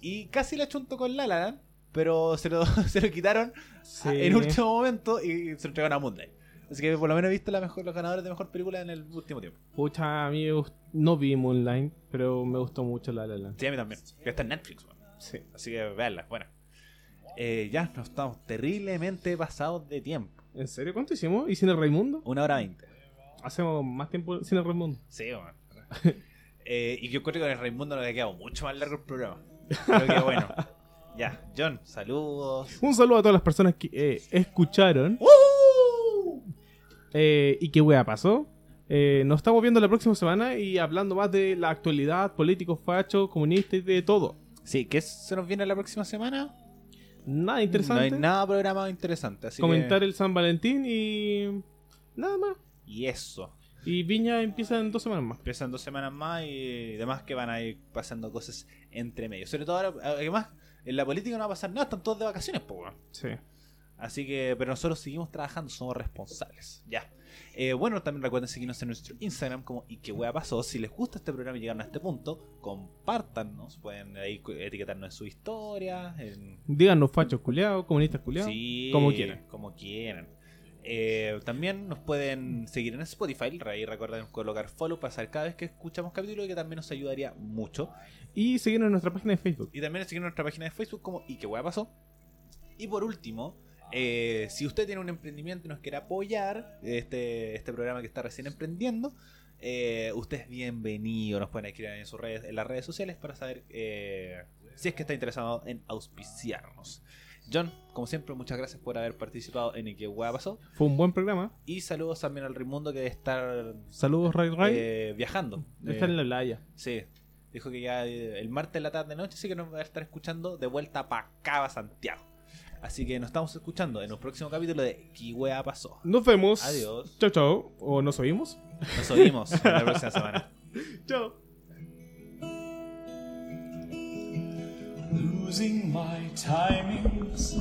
Y casi la chunto con La La pero se lo, se lo quitaron Sí. en último momento y se lo entregaron a Moonlight. Así que por lo menos he visto la mejor, los ganadores de mejor película en el último tiempo. Pucha, a mí no vi Moonlight, pero me gustó mucho La La Land. Sí, a mí también. Está en Netflix. Sí. Así que veanla, bueno. Eh, ya nos estamos terriblemente pasados de tiempo. ¿En serio? ¿Cuánto hicimos? ¿Y Cine Raimundo? Una hora veinte. Hacemos más tiempo Cine Raimundo. Sí, weón. Eh, y yo creo que con el Raimundo nos ha quedado mucho más largo el programa. Creo que bueno. Ya, John, saludos. Un saludo a todas las personas que eh, escucharon. Eh, ¿Y qué wea pasó? Eh, nos estamos viendo la próxima semana y hablando más de la actualidad, políticos, fachos, comunistas y de todo. Sí, ¿qué se nos viene la próxima semana? Nada interesante. No hay nada programado interesante. Así Comentar que... el San Valentín y. Nada más. Y eso. Y Viña empieza en dos semanas más. Empiezan dos semanas más y demás que van a ir pasando cosas entre medio. Sobre todo ahora, además, en la política no va a pasar nada, están todos de vacaciones, pues. Sí. Así que, pero nosotros seguimos trabajando, somos responsables. Ya. Eh, bueno, también recuerden seguirnos en nuestro Instagram como y qué pasó. Si les gusta este programa y llegaron a este punto, compártanos. Pueden ahí etiquetarnos en su historia. En... Díganos fachos culiados, comunistas culiados. Sí, como quieran. Como quieran. Eh, también nos pueden seguir en Spotify. Ahí recuerden colocar follow para saber cada vez que escuchamos capítulo, que también nos ayudaría mucho. Y seguirnos en nuestra página de Facebook. Y también seguir nuestra página de Facebook como ¿Y qué pasó? Y por último, eh, si usted tiene un emprendimiento y nos quiere apoyar, este, este programa que está recién emprendiendo, eh, usted es bienvenido. Nos pueden escribir en, sus redes, en las redes sociales para saber eh, si es que está interesado en auspiciarnos. John, como siempre, muchas gracias por haber participado en ¿Y qué hueá pasó? Fue un buen programa. Y saludos también al Raimundo que debe estar Saludos, Ray Ray. eh, viajando. Está Eh, en la playa. Sí. Dijo que ya el martes en la tarde noche sí que nos va a estar escuchando de vuelta para acá, pa' Santiago. Así que nos estamos escuchando en un próximo capítulo de ¿Qué wea pasó? Nos vemos. Adiós. Chao, chao. ¿O nos oímos? Nos oímos en la próxima semana. Chao. losing my timings.